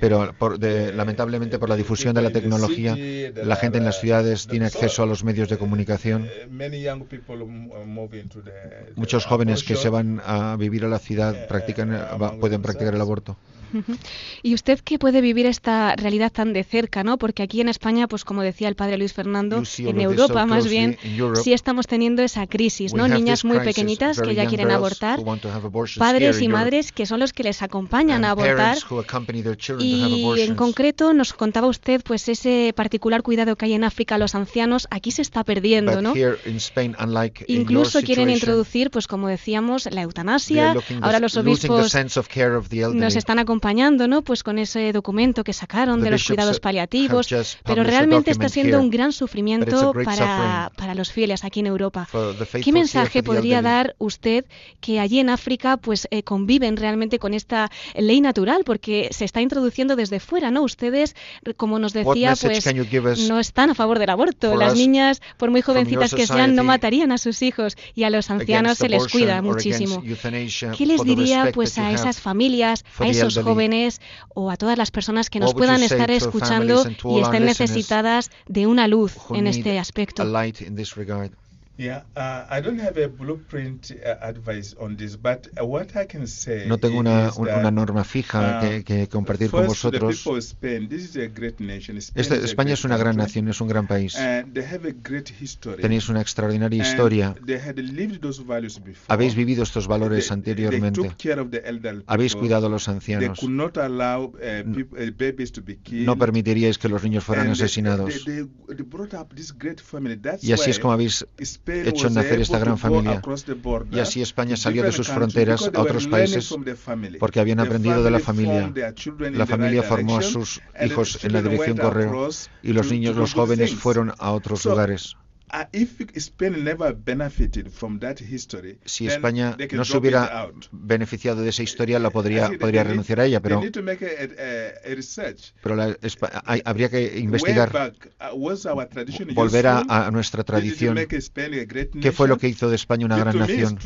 [SPEAKER 4] Pero por de-
[SPEAKER 5] eh,
[SPEAKER 4] lamentablemente por la
[SPEAKER 5] the
[SPEAKER 4] difusión de la tecnología, la gente en las ciudades tiene
[SPEAKER 5] so,
[SPEAKER 4] acceso a los medios de comunicación.
[SPEAKER 5] eh, m- uh,
[SPEAKER 4] Muchos jóvenes que se van a vivir a la ciudad
[SPEAKER 5] eh,
[SPEAKER 4] practican,
[SPEAKER 5] eh,
[SPEAKER 4] pueden practicar el aborto.
[SPEAKER 1] Y usted que puede vivir esta realidad tan de cerca, ¿no? Porque aquí en España, pues como decía el padre Luis Fernando, en Europa más bien, sí estamos teniendo esa crisis, ¿no? Niñas muy pequeñitas que ya quieren abortar, padres y madres que son los que les acompañan a abortar. Y en concreto nos contaba usted pues ese particular cuidado que hay en África a los ancianos, aquí se está perdiendo, ¿no? Incluso quieren introducir, pues como decíamos, la eutanasia. Ahora los obispos nos están acompañando, ¿no? Pues con ese documento que sacaron de los cuidados paliativos, pero realmente está siendo un gran sufrimiento para, para los fieles aquí en Europa. ¿Qué mensaje podría dar usted que allí en África pues eh, conviven realmente con esta ley natural? Porque se está introduciendo desde fuera, ¿no? Ustedes, como nos decía, pues no están a favor del aborto. Las niñas, por muy jovencitas que sean, no matarían a sus hijos y a los ancianos se les cuida muchísimo. ¿Qué les diría pues a esas familias, a esos? Jóvenes o a todas las personas que nos puedan estar escuchando y estén necesitadas de una luz en este aspecto?
[SPEAKER 4] A light in this regard?
[SPEAKER 5] Yeah, uh, I don't have a blueprint advice on this, but what I can say
[SPEAKER 4] No tengo una, una norma fija
[SPEAKER 5] uh,
[SPEAKER 4] que, que compartir con vosotros.
[SPEAKER 5] people of Spain, this is a great nation. Spain
[SPEAKER 4] Esta-
[SPEAKER 5] is a
[SPEAKER 4] España es una gran nación, es un gran país. Tenéis una extraordinaria historia.
[SPEAKER 5] They had lived those values before.
[SPEAKER 4] Habéis vivido estos valores anteriormente. Habéis cuidado a los ancianos.
[SPEAKER 5] could not allow peop- babies to be killed.
[SPEAKER 4] No permitiríais que los niños fueran asesinados.
[SPEAKER 5] they- they- they brought up this great family. That's
[SPEAKER 4] Y así es como habéis hecho nacer esta gran familia. Y así España salió de sus fronteras a otros países porque habían aprendido de la familia. La familia formó a sus hijos en la dirección correcta
[SPEAKER 5] across
[SPEAKER 4] y los niños, los jóvenes fueron a otros lugares.
[SPEAKER 5] Uh,
[SPEAKER 4] Si España no se hubiera beneficiado de esa historia, la
[SPEAKER 5] I
[SPEAKER 4] podría,
[SPEAKER 5] think
[SPEAKER 4] podría renunciar a ella, pero, pero la hay- habría que investigar,
[SPEAKER 5] uh,
[SPEAKER 4] volver a, a nuestra tradición. ¿Qué fue lo que hizo de España una gran nación?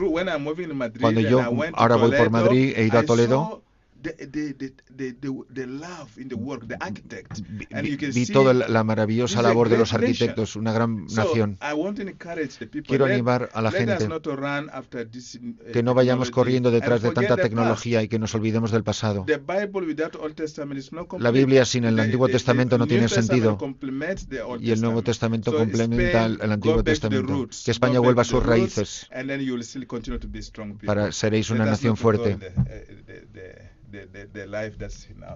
[SPEAKER 4] Cuando
[SPEAKER 5] and
[SPEAKER 4] yo ahora voy por Madrid, he ido a Toledo.
[SPEAKER 5] Saw The, the, the, the, the, the love in the work, the architect.
[SPEAKER 4] Vi,
[SPEAKER 5] And you
[SPEAKER 4] vi-
[SPEAKER 5] can
[SPEAKER 4] vi
[SPEAKER 5] see
[SPEAKER 4] toda la, maravillosa labor de los arquitectos, una gran nación.
[SPEAKER 5] I want to encourage the people.
[SPEAKER 4] Quiero animar a la gente
[SPEAKER 5] not run after this, uh,
[SPEAKER 4] que no vayamos corriendo detrás
[SPEAKER 5] and
[SPEAKER 4] de
[SPEAKER 5] forget
[SPEAKER 4] tanta
[SPEAKER 5] the past.
[SPEAKER 4] tecnología y que nos olvidemos del pasado. La. Biblia sin el
[SPEAKER 5] The-
[SPEAKER 4] Antiguo Testamento no tiene
[SPEAKER 5] New Testament
[SPEAKER 4] sentido.
[SPEAKER 5] complements the Old
[SPEAKER 4] Y el Nuevo Testamento complementa al Antiguo Testamento. Que España vuelva a sus raíces
[SPEAKER 5] and then you will still continue to be strong people.
[SPEAKER 4] para seréis una nación fuerte.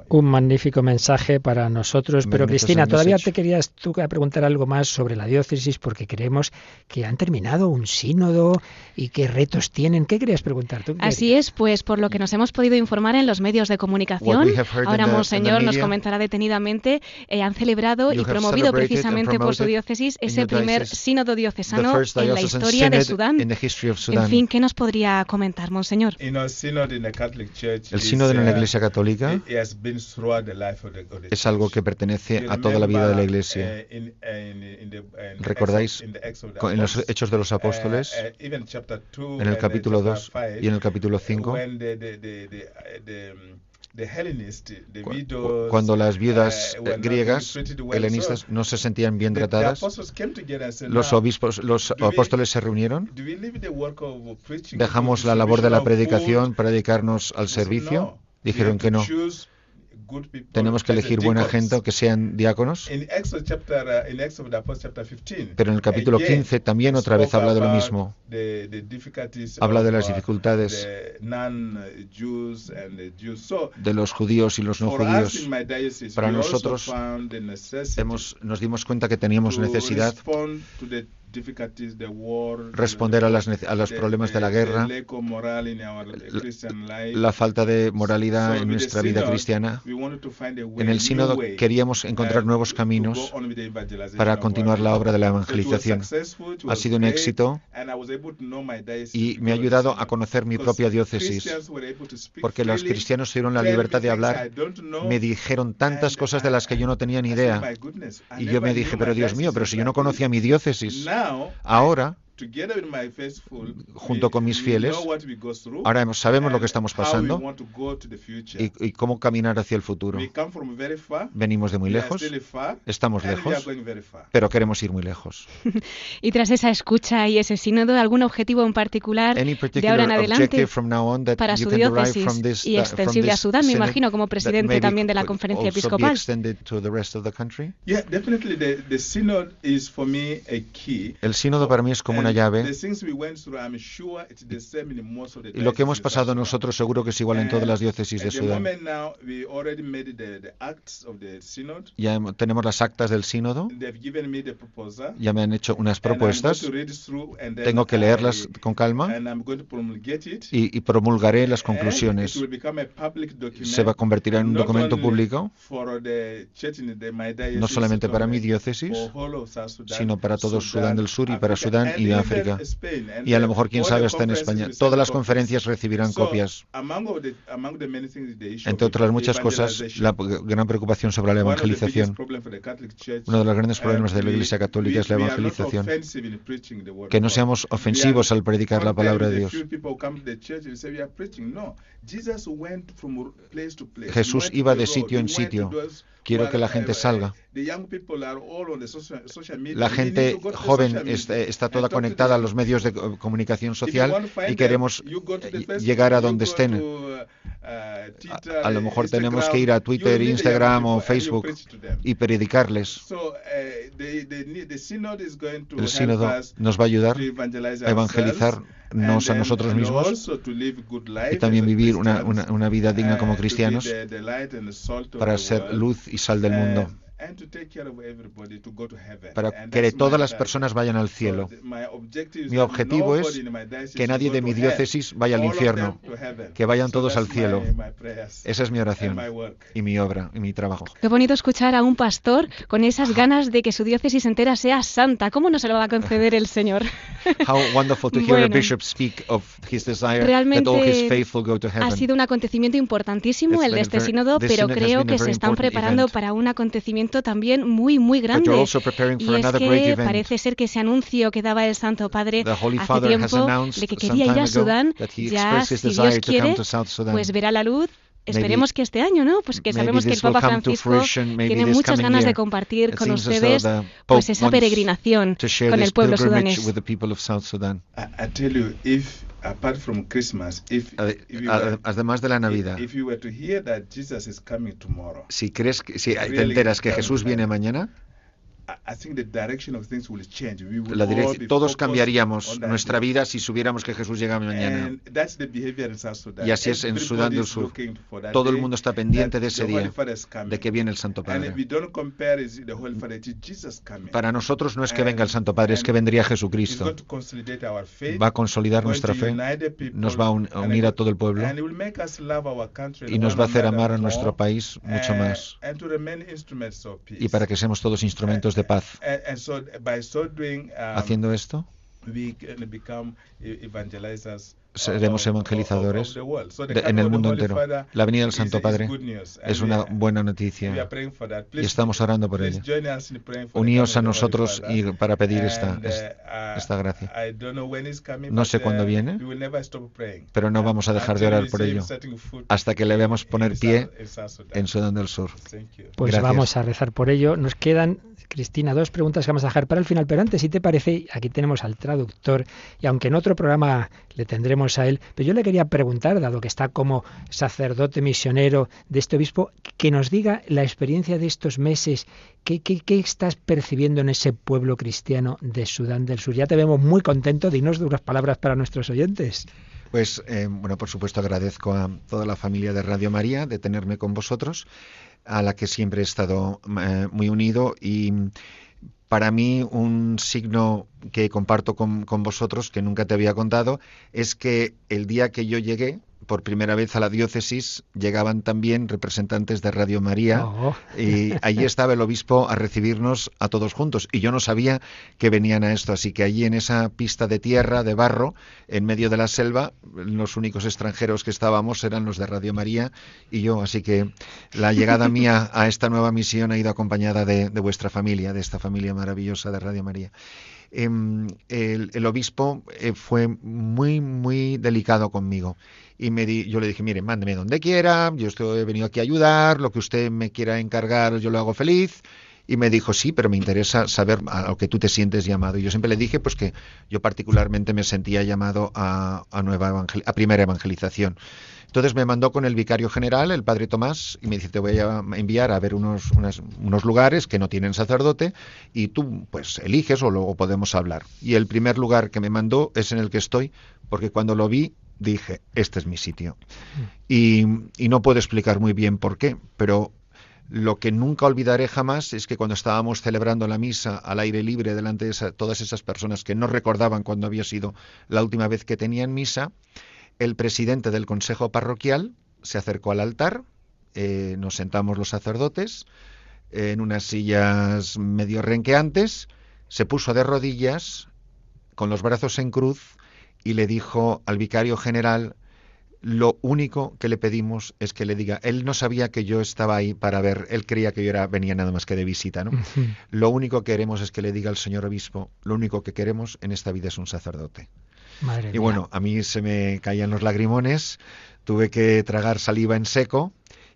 [SPEAKER 3] Un magnífico mensaje para nosotros. Pero Cristina, todavía te querías tú preguntar algo más sobre la diócesis porque creemos que han terminado un sínodo y qué retos tienen. ¿Qué querías preguntar tú?
[SPEAKER 1] Así es, pues por lo que nos hemos podido informar en los medios de comunicación, ahora Monseñor nos comentará detenidamente, eh, han celebrado y promovido precisamente por su diócesis ese primer sínodo diocesano en la historia de Sudán. En fin, ¿qué nos podría comentar, Monseñor?
[SPEAKER 4] El sínodo en la Iglesia Católica es algo que pertenece a toda la vida de la Iglesia.
[SPEAKER 5] the
[SPEAKER 4] ¿Recordáis en los Hechos de los Apóstoles,
[SPEAKER 5] chapter two
[SPEAKER 4] en el capítulo
[SPEAKER 5] chapter
[SPEAKER 4] 2
[SPEAKER 5] five,
[SPEAKER 4] y en el capítulo 5,
[SPEAKER 5] when the- the- the- the- uh, the, um,
[SPEAKER 4] cuando las viudas eh, griegas helenistas no se sentían bien tratadas, los
[SPEAKER 5] "Now,
[SPEAKER 4] obispos, los apóstoles se reunieron, dejamos la labor de la
[SPEAKER 5] distribution of food?"
[SPEAKER 4] predicación para dedicarnos al servicio,
[SPEAKER 5] "No, we
[SPEAKER 4] dijeron que no, tenemos que elegir buena
[SPEAKER 5] deacons."
[SPEAKER 4] gente que sean diáconos,
[SPEAKER 5] uh, in Exodus of the Apostles chapter 15,
[SPEAKER 4] pero en el capítulo
[SPEAKER 5] again,
[SPEAKER 4] 15 también otra vez habla de lo mismo, habla de las
[SPEAKER 5] uh,
[SPEAKER 4] dificultades de los judíos y los no judíos. Para nosotros Hemos, nos dimos cuenta que teníamos necesidad responder a, las, a los problemas de la guerra,
[SPEAKER 5] life.
[SPEAKER 4] la falta de moralidad en nuestra vida cristiana. En el sínodo queríamos encontrar nuevos caminos para continuar la obra de la evangelización. Ha sido un éxito y me ha ayudado a conocer mi propia diócesis, porque los cristianos tuvieron la libertad de hablar, me dijeron tantas cosas de las que yo no tenía ni idea.
[SPEAKER 5] "My goodness, I
[SPEAKER 4] Y yo me dije, pero Dios mío, pero si yo no conocía
[SPEAKER 5] this."
[SPEAKER 4] mi diócesis, ahora,
[SPEAKER 5] together with my faithful,
[SPEAKER 4] junto
[SPEAKER 5] we-
[SPEAKER 4] con mis
[SPEAKER 5] we
[SPEAKER 4] fieles,
[SPEAKER 5] know what we go through
[SPEAKER 4] ahora sabemos lo que estamos pasando y, y cómo caminar hacia el futuro.
[SPEAKER 5] We come from very far,
[SPEAKER 4] Venimos de muy
[SPEAKER 5] we are
[SPEAKER 4] lejos, estamos
[SPEAKER 5] and we are
[SPEAKER 4] lejos,
[SPEAKER 5] going very far.
[SPEAKER 4] pero queremos ir muy lejos. <laughs>
[SPEAKER 1] Y tras esa escucha y ese sínodo, ¿algún objetivo en particular
[SPEAKER 4] Any
[SPEAKER 1] de
[SPEAKER 4] particular
[SPEAKER 1] ahora en adelante
[SPEAKER 4] objective from now on that
[SPEAKER 1] para su diócesis
[SPEAKER 4] from this,
[SPEAKER 1] y
[SPEAKER 4] uh,
[SPEAKER 1] extensible a Sudán? Me imagino como presidente también de la conferencia episcopal.
[SPEAKER 4] extended to the rest of the country?
[SPEAKER 5] Yeah, definitely the, the synod is for me a key.
[SPEAKER 4] El sínodo para mí es como una
[SPEAKER 5] And
[SPEAKER 4] llave. y lo que hemos pasado nosotros seguro que es igual en todas las diócesis de Sudán. Ya tenemos las actas del sínodo, ya me han hecho unas propuestas, tengo que leerlas con calma. y, y promulgaré las conclusiones. Se va a convertir en un documento público, no solamente para mi diócesis, sino para todo Sudán del Sur y para Sudán y África. Y a lo mejor, quién sabe, está en España. Todas las conferencias recibirán copias. Entre otras muchas cosas, la gran preocupación sobre la evangelización. Uno de los grandes problemas de la Iglesia Católica es la evangelización. Que no seamos ofensivos al predicar la palabra de Dios. Jesús iba de sitio en sitio. Quiero que la gente salga. La gente joven está, toda conectada a los medios de comunicación social y queremos llegar a donde estén. A, lo mejor tenemos que ir a Twitter, Instagram o Facebook y predicarles. El sínodo nos va a ayudar a evangelizarnos a nosotros mismos y también vivir una, una vida digna como cristianos para ser luz y sal del mundo para que todas las personas vayan al cielo. Mi objetivo es que nadie de mi diócesis vaya al infierno, que vayan todos al cielo. Esa es mi oración y mi obra y mi trabajo.
[SPEAKER 1] Qué bonito escuchar a un pastor con esas ganas de que su diócesis entera sea santa. ¿Cómo no se lo va a conceder el Señor? Realmente Ha sido un acontecimiento importantísimo el de este sínodo, pero creo que se están preparando para un acontecimiento también muy, muy grande. Y es que parece ser que ese anuncio que daba el Santo Padre hace tiempo de que quería ir a Sudán, ya, si Dios quiere, pues verá la luz Esperemos que este año, ¿no? Pues que sabemos que el Papa Francisco tiene muchas ganas de compartir con ustedes pues esa peregrinación con el pueblo sudanés.
[SPEAKER 4] Además de la Navidad, si crees que, si te enteras que Jesús viene mañana, todos cambiaríamos nuestra vida si supiéramos que Jesús llega mañana. Y así es en Sudán del Sur. Todo el mundo está pendiente de ese día, de que viene el Santo Padre. Para nosotros no es que venga el Santo Padre, es que vendría Jesucristo. Va a consolidar nuestra fe, nos va a unir a todo el pueblo y nos va a hacer amar a nuestro país mucho más. Y para que seamos todos instrumentos de paz. Um, Haciendo esto, seremos evangelizadores en el mundo entero. La venida del Santo Padre es una buena noticia y estamos orando por ella. Uníos a nosotros y para pedir esta, uh, esta gracia. No sé cuándo uh, viene, pero no vamos a dejar de orar por ello hasta que le veamos poner pie en Sudán del Sur.
[SPEAKER 3] Pues vamos a rezar por ello. Nos quedan Cristina, dos preguntas que vamos a dejar para el final, pero antes, si te parece, aquí tenemos al traductor y aunque en otro programa le tendremos a él, pero yo le quería preguntar, dado que está como sacerdote misionero de este obispo, que nos diga la experiencia de estos meses, qué, qué, qué estás percibiendo en ese pueblo cristiano de Sudán del Sur. Ya te vemos muy contento, dinos unas palabras para nuestros oyentes.
[SPEAKER 4] Pues eh, bueno, por supuesto agradezco a toda la familia de Radio María de tenerme con vosotros a la que siempre he estado eh, muy unido y para mí un signo que comparto con, con, vosotros, que nunca te había contado, es que el día que yo llegué, por primera vez a la diócesis llegaban también representantes de Radio María oh. y allí <laughs> estaba el obispo a recibirnos a todos juntos y yo no sabía que venían a esto, así que allí en esa pista de tierra, de barro, en medio de la selva, los únicos extranjeros que estábamos eran los de Radio María y yo, así que la llegada mía a esta nueva misión ha ido acompañada de, de vuestra familia, de esta familia maravillosa de Radio María. Em, el, obispo eh, fue muy, muy delicado conmigo. Y me di, yo le dije, mire, mándeme donde quiera, yo estoy, he venido aquí a ayudar, lo que usted me quiera encargar, yo lo hago feliz. Y me dijo, sí, pero me interesa saber a lo que tú te sientes llamado. Y yo siempre le dije, pues que yo particularmente me sentía llamado a, nueva a primera evangelización. Entonces me mandó con el vicario general, el padre Tomás, y me dice, te voy a enviar a ver unos, unos lugares que no tienen sacerdote y tú pues eliges o luego podemos hablar. Y el primer lugar que me mandó es en el que estoy, porque cuando lo vi dije, este es mi sitio. Mm. Y, y no puedo explicar muy bien por qué, pero lo que nunca olvidaré jamás es que cuando estábamos celebrando la misa al aire libre delante de todas esas personas que no recordaban cuando había sido la última vez que tenían misa, el presidente del consejo parroquial se acercó al altar, eh, nos sentamos los sacerdotes en unas sillas medio renqueantes, se puso de rodillas, con los brazos en cruz y le dijo al vicario general, lo único que le pedimos es que le diga, él no sabía que yo estaba ahí para ver, él creía que yo era, venía nada más que de visita, ¿no? Lo único que queremos es que le diga al señor obispo, lo único que queremos en esta vida es un sacerdote. y bueno, a mí se me caían los lagrimones, tuve que tragar saliva en seco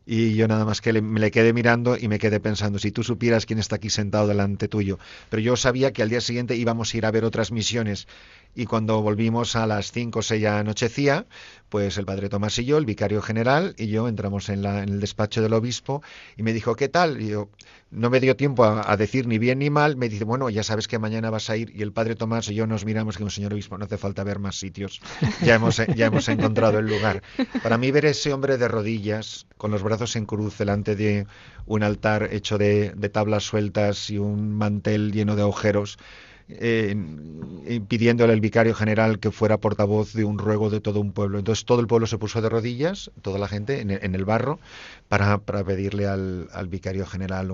[SPEAKER 4] y yo nada más que me le quedé mirando y me quedé pensando, si tú supieras quién está aquí sentado delante tuyo. Pero yo sabía que al día siguiente íbamos a ir a ver otras misiones y cuando volvimos a las 5 o 6 ya anochecía, pues el padre Tomás y yo, el vicario general y yo entramos en, el despacho del obispo y me dijo, ¿qué tal? Y yo, no me dio tiempo a, decir ni bien ni mal, me dice, bueno, ya sabes que mañana vas a ir y el padre Tomás y yo nos miramos que un señor obispo no hace falta ver más sitios, ya hemos, ya hemos encontrado el lugar. Para mí ver ese hombre de rodillas, con los brazos en cruz delante de un altar hecho de, tablas sueltas y un mantel lleno de agujeros, eh, pidiéndole al vicario general que fuera portavoz de un ruego de todo un pueblo. Entonces todo el pueblo se puso de rodillas, toda la gente en el, barro, para, pedirle al, vicario general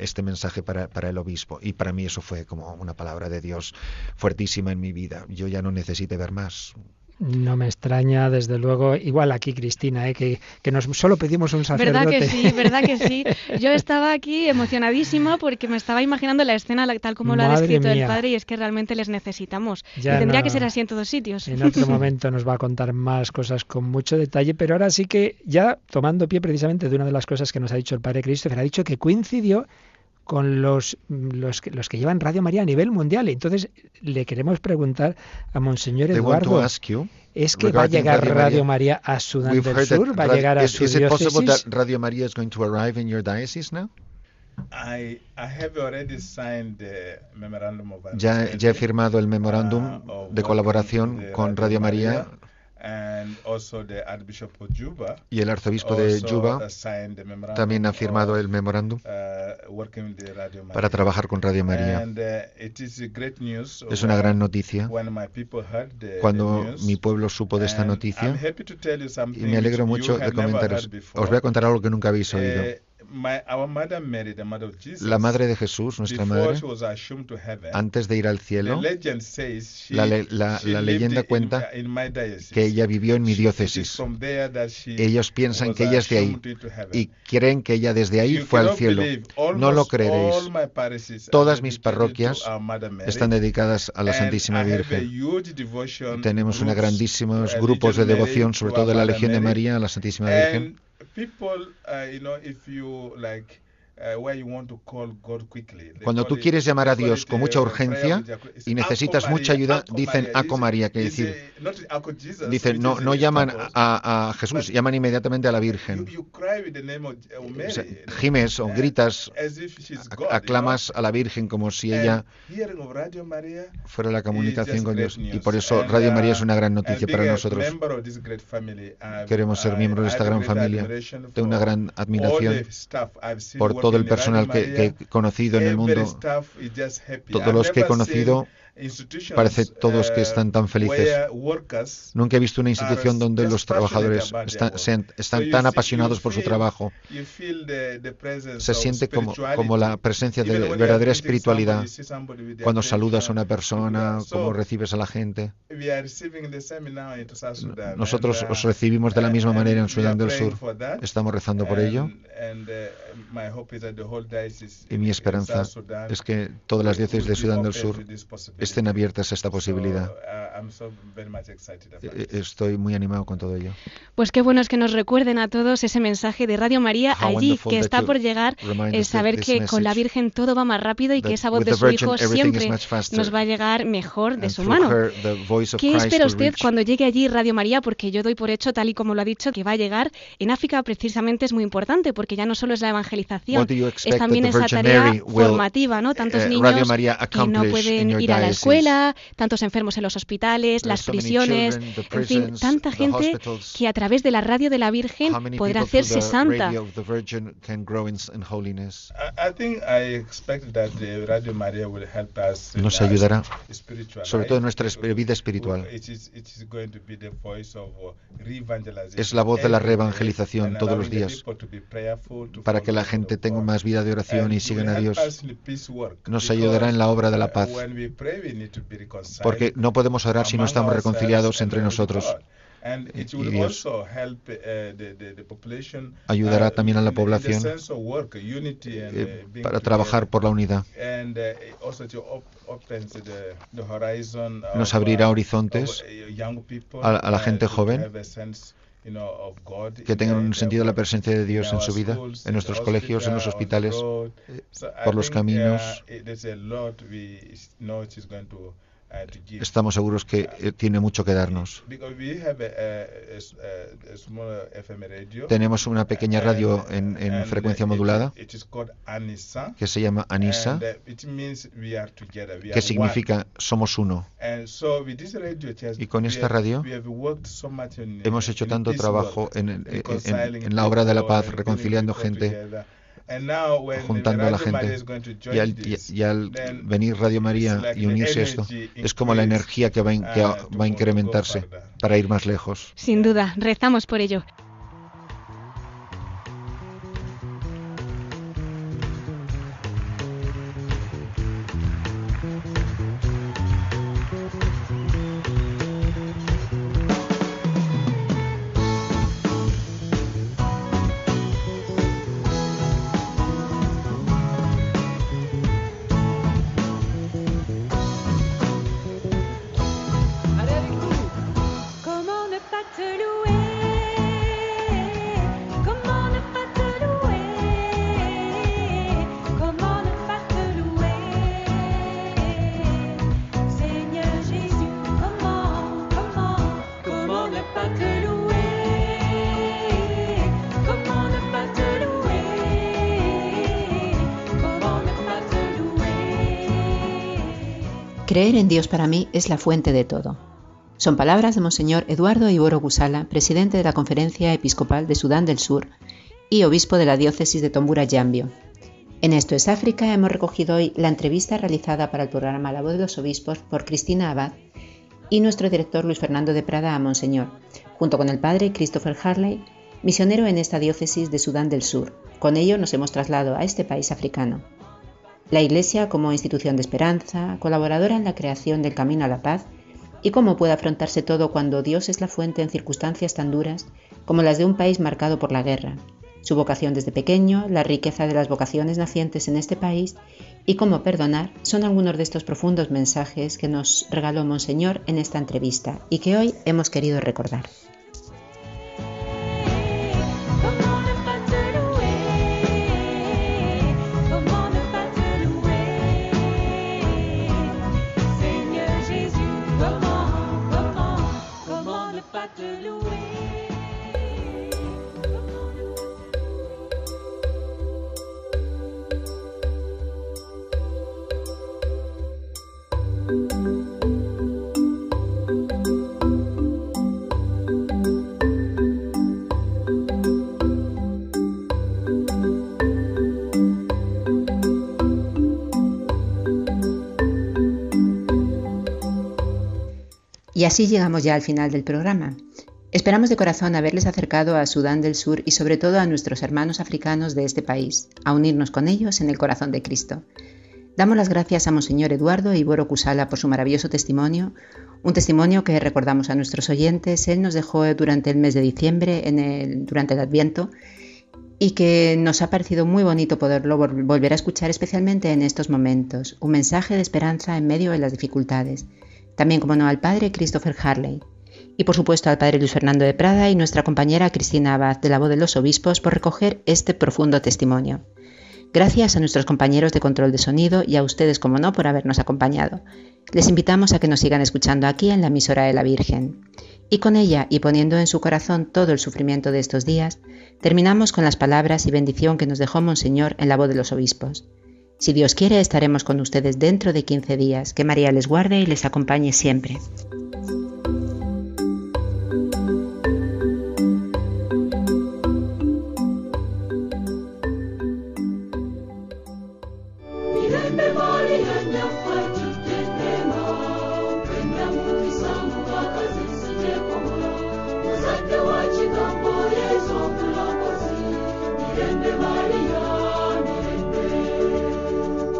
[SPEAKER 4] este mensaje para, para, el obispo. Y para mí eso fue como una palabra de Dios fuertísima en mi vida. Yo ya no necesité ver más.
[SPEAKER 3] No me extraña, desde luego, igual aquí Cristina, ¿eh? que, que nos solo pedimos un sacerdote.
[SPEAKER 1] ¿Verdad que sí? ¿Verdad que sí? <laughs> Yo estaba aquí emocionadísima porque me estaba imaginando la escena tal como lo ha descrito el padre y es que realmente les necesitamos. y tendría que ser así en todos sitios.
[SPEAKER 3] En otro <laughs> momento nos va a contar más cosas con mucho detalle, pero ahora sí que ya tomando pie precisamente de una de las cosas que nos ha dicho el padre Christopher, ha dicho que coincidió con los, los, los, que llevan Radio María a nivel mundial. Entonces, le queremos preguntar a Monseñor Eduardo, ¿es que va a llegar Radio María a Sudán del Sur? ¿Va a llegar a su diócesis?
[SPEAKER 4] Radio María is going to arrive in your diocese now?
[SPEAKER 5] I, I have already signed the memorandum of
[SPEAKER 4] ya, ya he firmado el memorándum uh, de colaboración con Radio María y el arzobispo de Juba también ha firmado el memorándum uh, para trabajar con Radio María. Uh, es una gran noticia. Cuando mi pueblo supo de esta noticia, y me alegro mucho de comentaros, os voy a contar algo que nunca habéis oído. La madre de Jesús, nuestra madre, antes de ir al cielo, la, la, leyenda cuenta que ella vivió en mi diócesis. Ellos piensan que ella es de ahí y creen que ella desde ahí fue al cielo. No lo creeréis. Todas mis parroquias están dedicadas a la Santísima Virgen. Tenemos una grandísimos grupos de devoción, sobre todo de la Legión de María a la Santísima Virgen
[SPEAKER 5] people, uh, you know, if you like
[SPEAKER 4] Cuando tú quieres llamar a Dios con mucha urgencia y necesitas mucha ayuda, dicen Aco María, que decir, dicen, no, no llaman a, Jesús, llaman inmediatamente a la Virgen. gimes o gritas, aclamas a la Virgen como si ella fuera la comunicación con Dios. Y por eso Radio María es una gran noticia para nosotros. Queremos ser miembros de esta gran familia. Tengo una gran admiración por todo el personal que, que he conocido en el mundo, todos los que he conocido Parece todos que están tan felices. Nunca he visto una institución donde los trabajadores están, están tan apasionados por su trabajo. Se siente como, como la presencia de verdadera espiritualidad cuando saludas a una persona, como recibes a la gente. Nosotros uh, os recibimos de la misma manera en Sudán del Sur. Estamos rezando por ello. Uh, y mi esperanza es que todas las diócesis de Sudán del Sur estén abiertas a esta posibilidad. Uh, e-, estoy muy animado con todo ello.
[SPEAKER 1] Pues qué bueno es que nos recuerden a todos ese mensaje de Radio María allí, que está por llegar, el saber que con la Virgen todo va más rápido y que esa voz de su Hijo siempre nos va a llegar mejor de su mano. ¿Qué espera usted cuando llegue allí Radio María? Porque yo doy por hecho, tal y como lo ha dicho, que va a llegar en África precisamente es muy importante, porque ya no solo es la evangelización, es también esa tarea formativa, ¿no? Tantos eh, niños que no pueden ir a la escuela, tantos enfermos en los hospitales, las prisiones, en fin, tanta gente que a través de la radio de la Virgen podrá hacerse santa.
[SPEAKER 4] Nos ayudará, sobre todo en nuestra vida espiritual. Es la voz de la reevangelización todos los días para que la gente tenga más vida de oración y sigan a Dios. Nos ayudará en la obra de la paz
[SPEAKER 5] porque no podemos orar si no estamos reconciliados entre nosotros. Y Dios ayudará también a la población eh, para trabajar por la unidad. Nos abrirá horizontes a, la gente joven que tengan un sentido la presencia de Dios en su vida, en nuestros colegios, en los hospitales, eh, por los caminos. Estamos seguros que eh, tiene mucho que darnos. Tenemos una pequeña radio en, en frecuencia modulada que se llama ANISA, que significa somos uno. Y con esta radio hemos hecho tanto trabajo en, en la obra de la paz, reconciliando gente juntando a la gente. Y al, venir Radio María y unirse esto, es como la energía que va, que va a incrementarse para ir más lejos.
[SPEAKER 7] Sin duda, rezamos por ello.
[SPEAKER 2] Creer en Dios para mí es la fuente de todo. Son palabras de Monseñor Eduardo Iboro Gusala, presidente de la Conferencia Episcopal de Sudán del Sur y obispo de la diócesis de Tombura Yambio. En Esto es África hemos recogido hoy la entrevista realizada para el programa La Voz de los Obispos por Cristina Abad y nuestro director Luis Fernando de Prada a Monseñor, junto con el padre Christopher Harley, misionero en esta diócesis de Sudán del Sur. Con ello nos hemos trasladado a este país africano. La Iglesia como institución de esperanza, colaboradora en la creación del camino a la paz y cómo puede afrontarse todo cuando Dios es la fuente en circunstancias tan duras como las de un país marcado por la guerra, su vocación desde pequeño, la riqueza de las vocaciones nacientes en este país y cómo perdonar son algunos de estos profundos mensajes que nos regaló Monseñor en esta entrevista y que hoy hemos querido recordar. Y así llegamos ya al final del programa. Esperamos de corazón haberles acercado a Sudán del Sur y sobre todo a nuestros hermanos africanos de este país, a unirnos con ellos en el corazón de Cristo. Damos las gracias a Monseñor Eduardo Iboro Cusala por su maravilloso testimonio, un testimonio que recordamos a nuestros oyentes. Él nos dejó durante el mes de diciembre, durante el Adviento, y que nos ha parecido muy bonito poderlo volver a escuchar, especialmente en estos momentos. Un mensaje de esperanza en medio de las dificultades. También, como no, al padre Christopher Harley. Y por supuesto al padre Luis Fernando de Prada y nuestra compañera Cristina Abad de la Voz de los Obispos por recoger este profundo testimonio. Gracias a nuestros compañeros de control de sonido y a ustedes, como no, por habernos acompañado. Les invitamos a que nos sigan escuchando aquí en la emisora de la Virgen. Y con ella, y poniendo en su corazón todo el sufrimiento de estos días, terminamos con las palabras y bendición que nos dejó Monseñor en la voz de los obispos. Si Dios quiere, estaremos con ustedes dentro de 15 días. Que María les guarde y les acompañe siempre.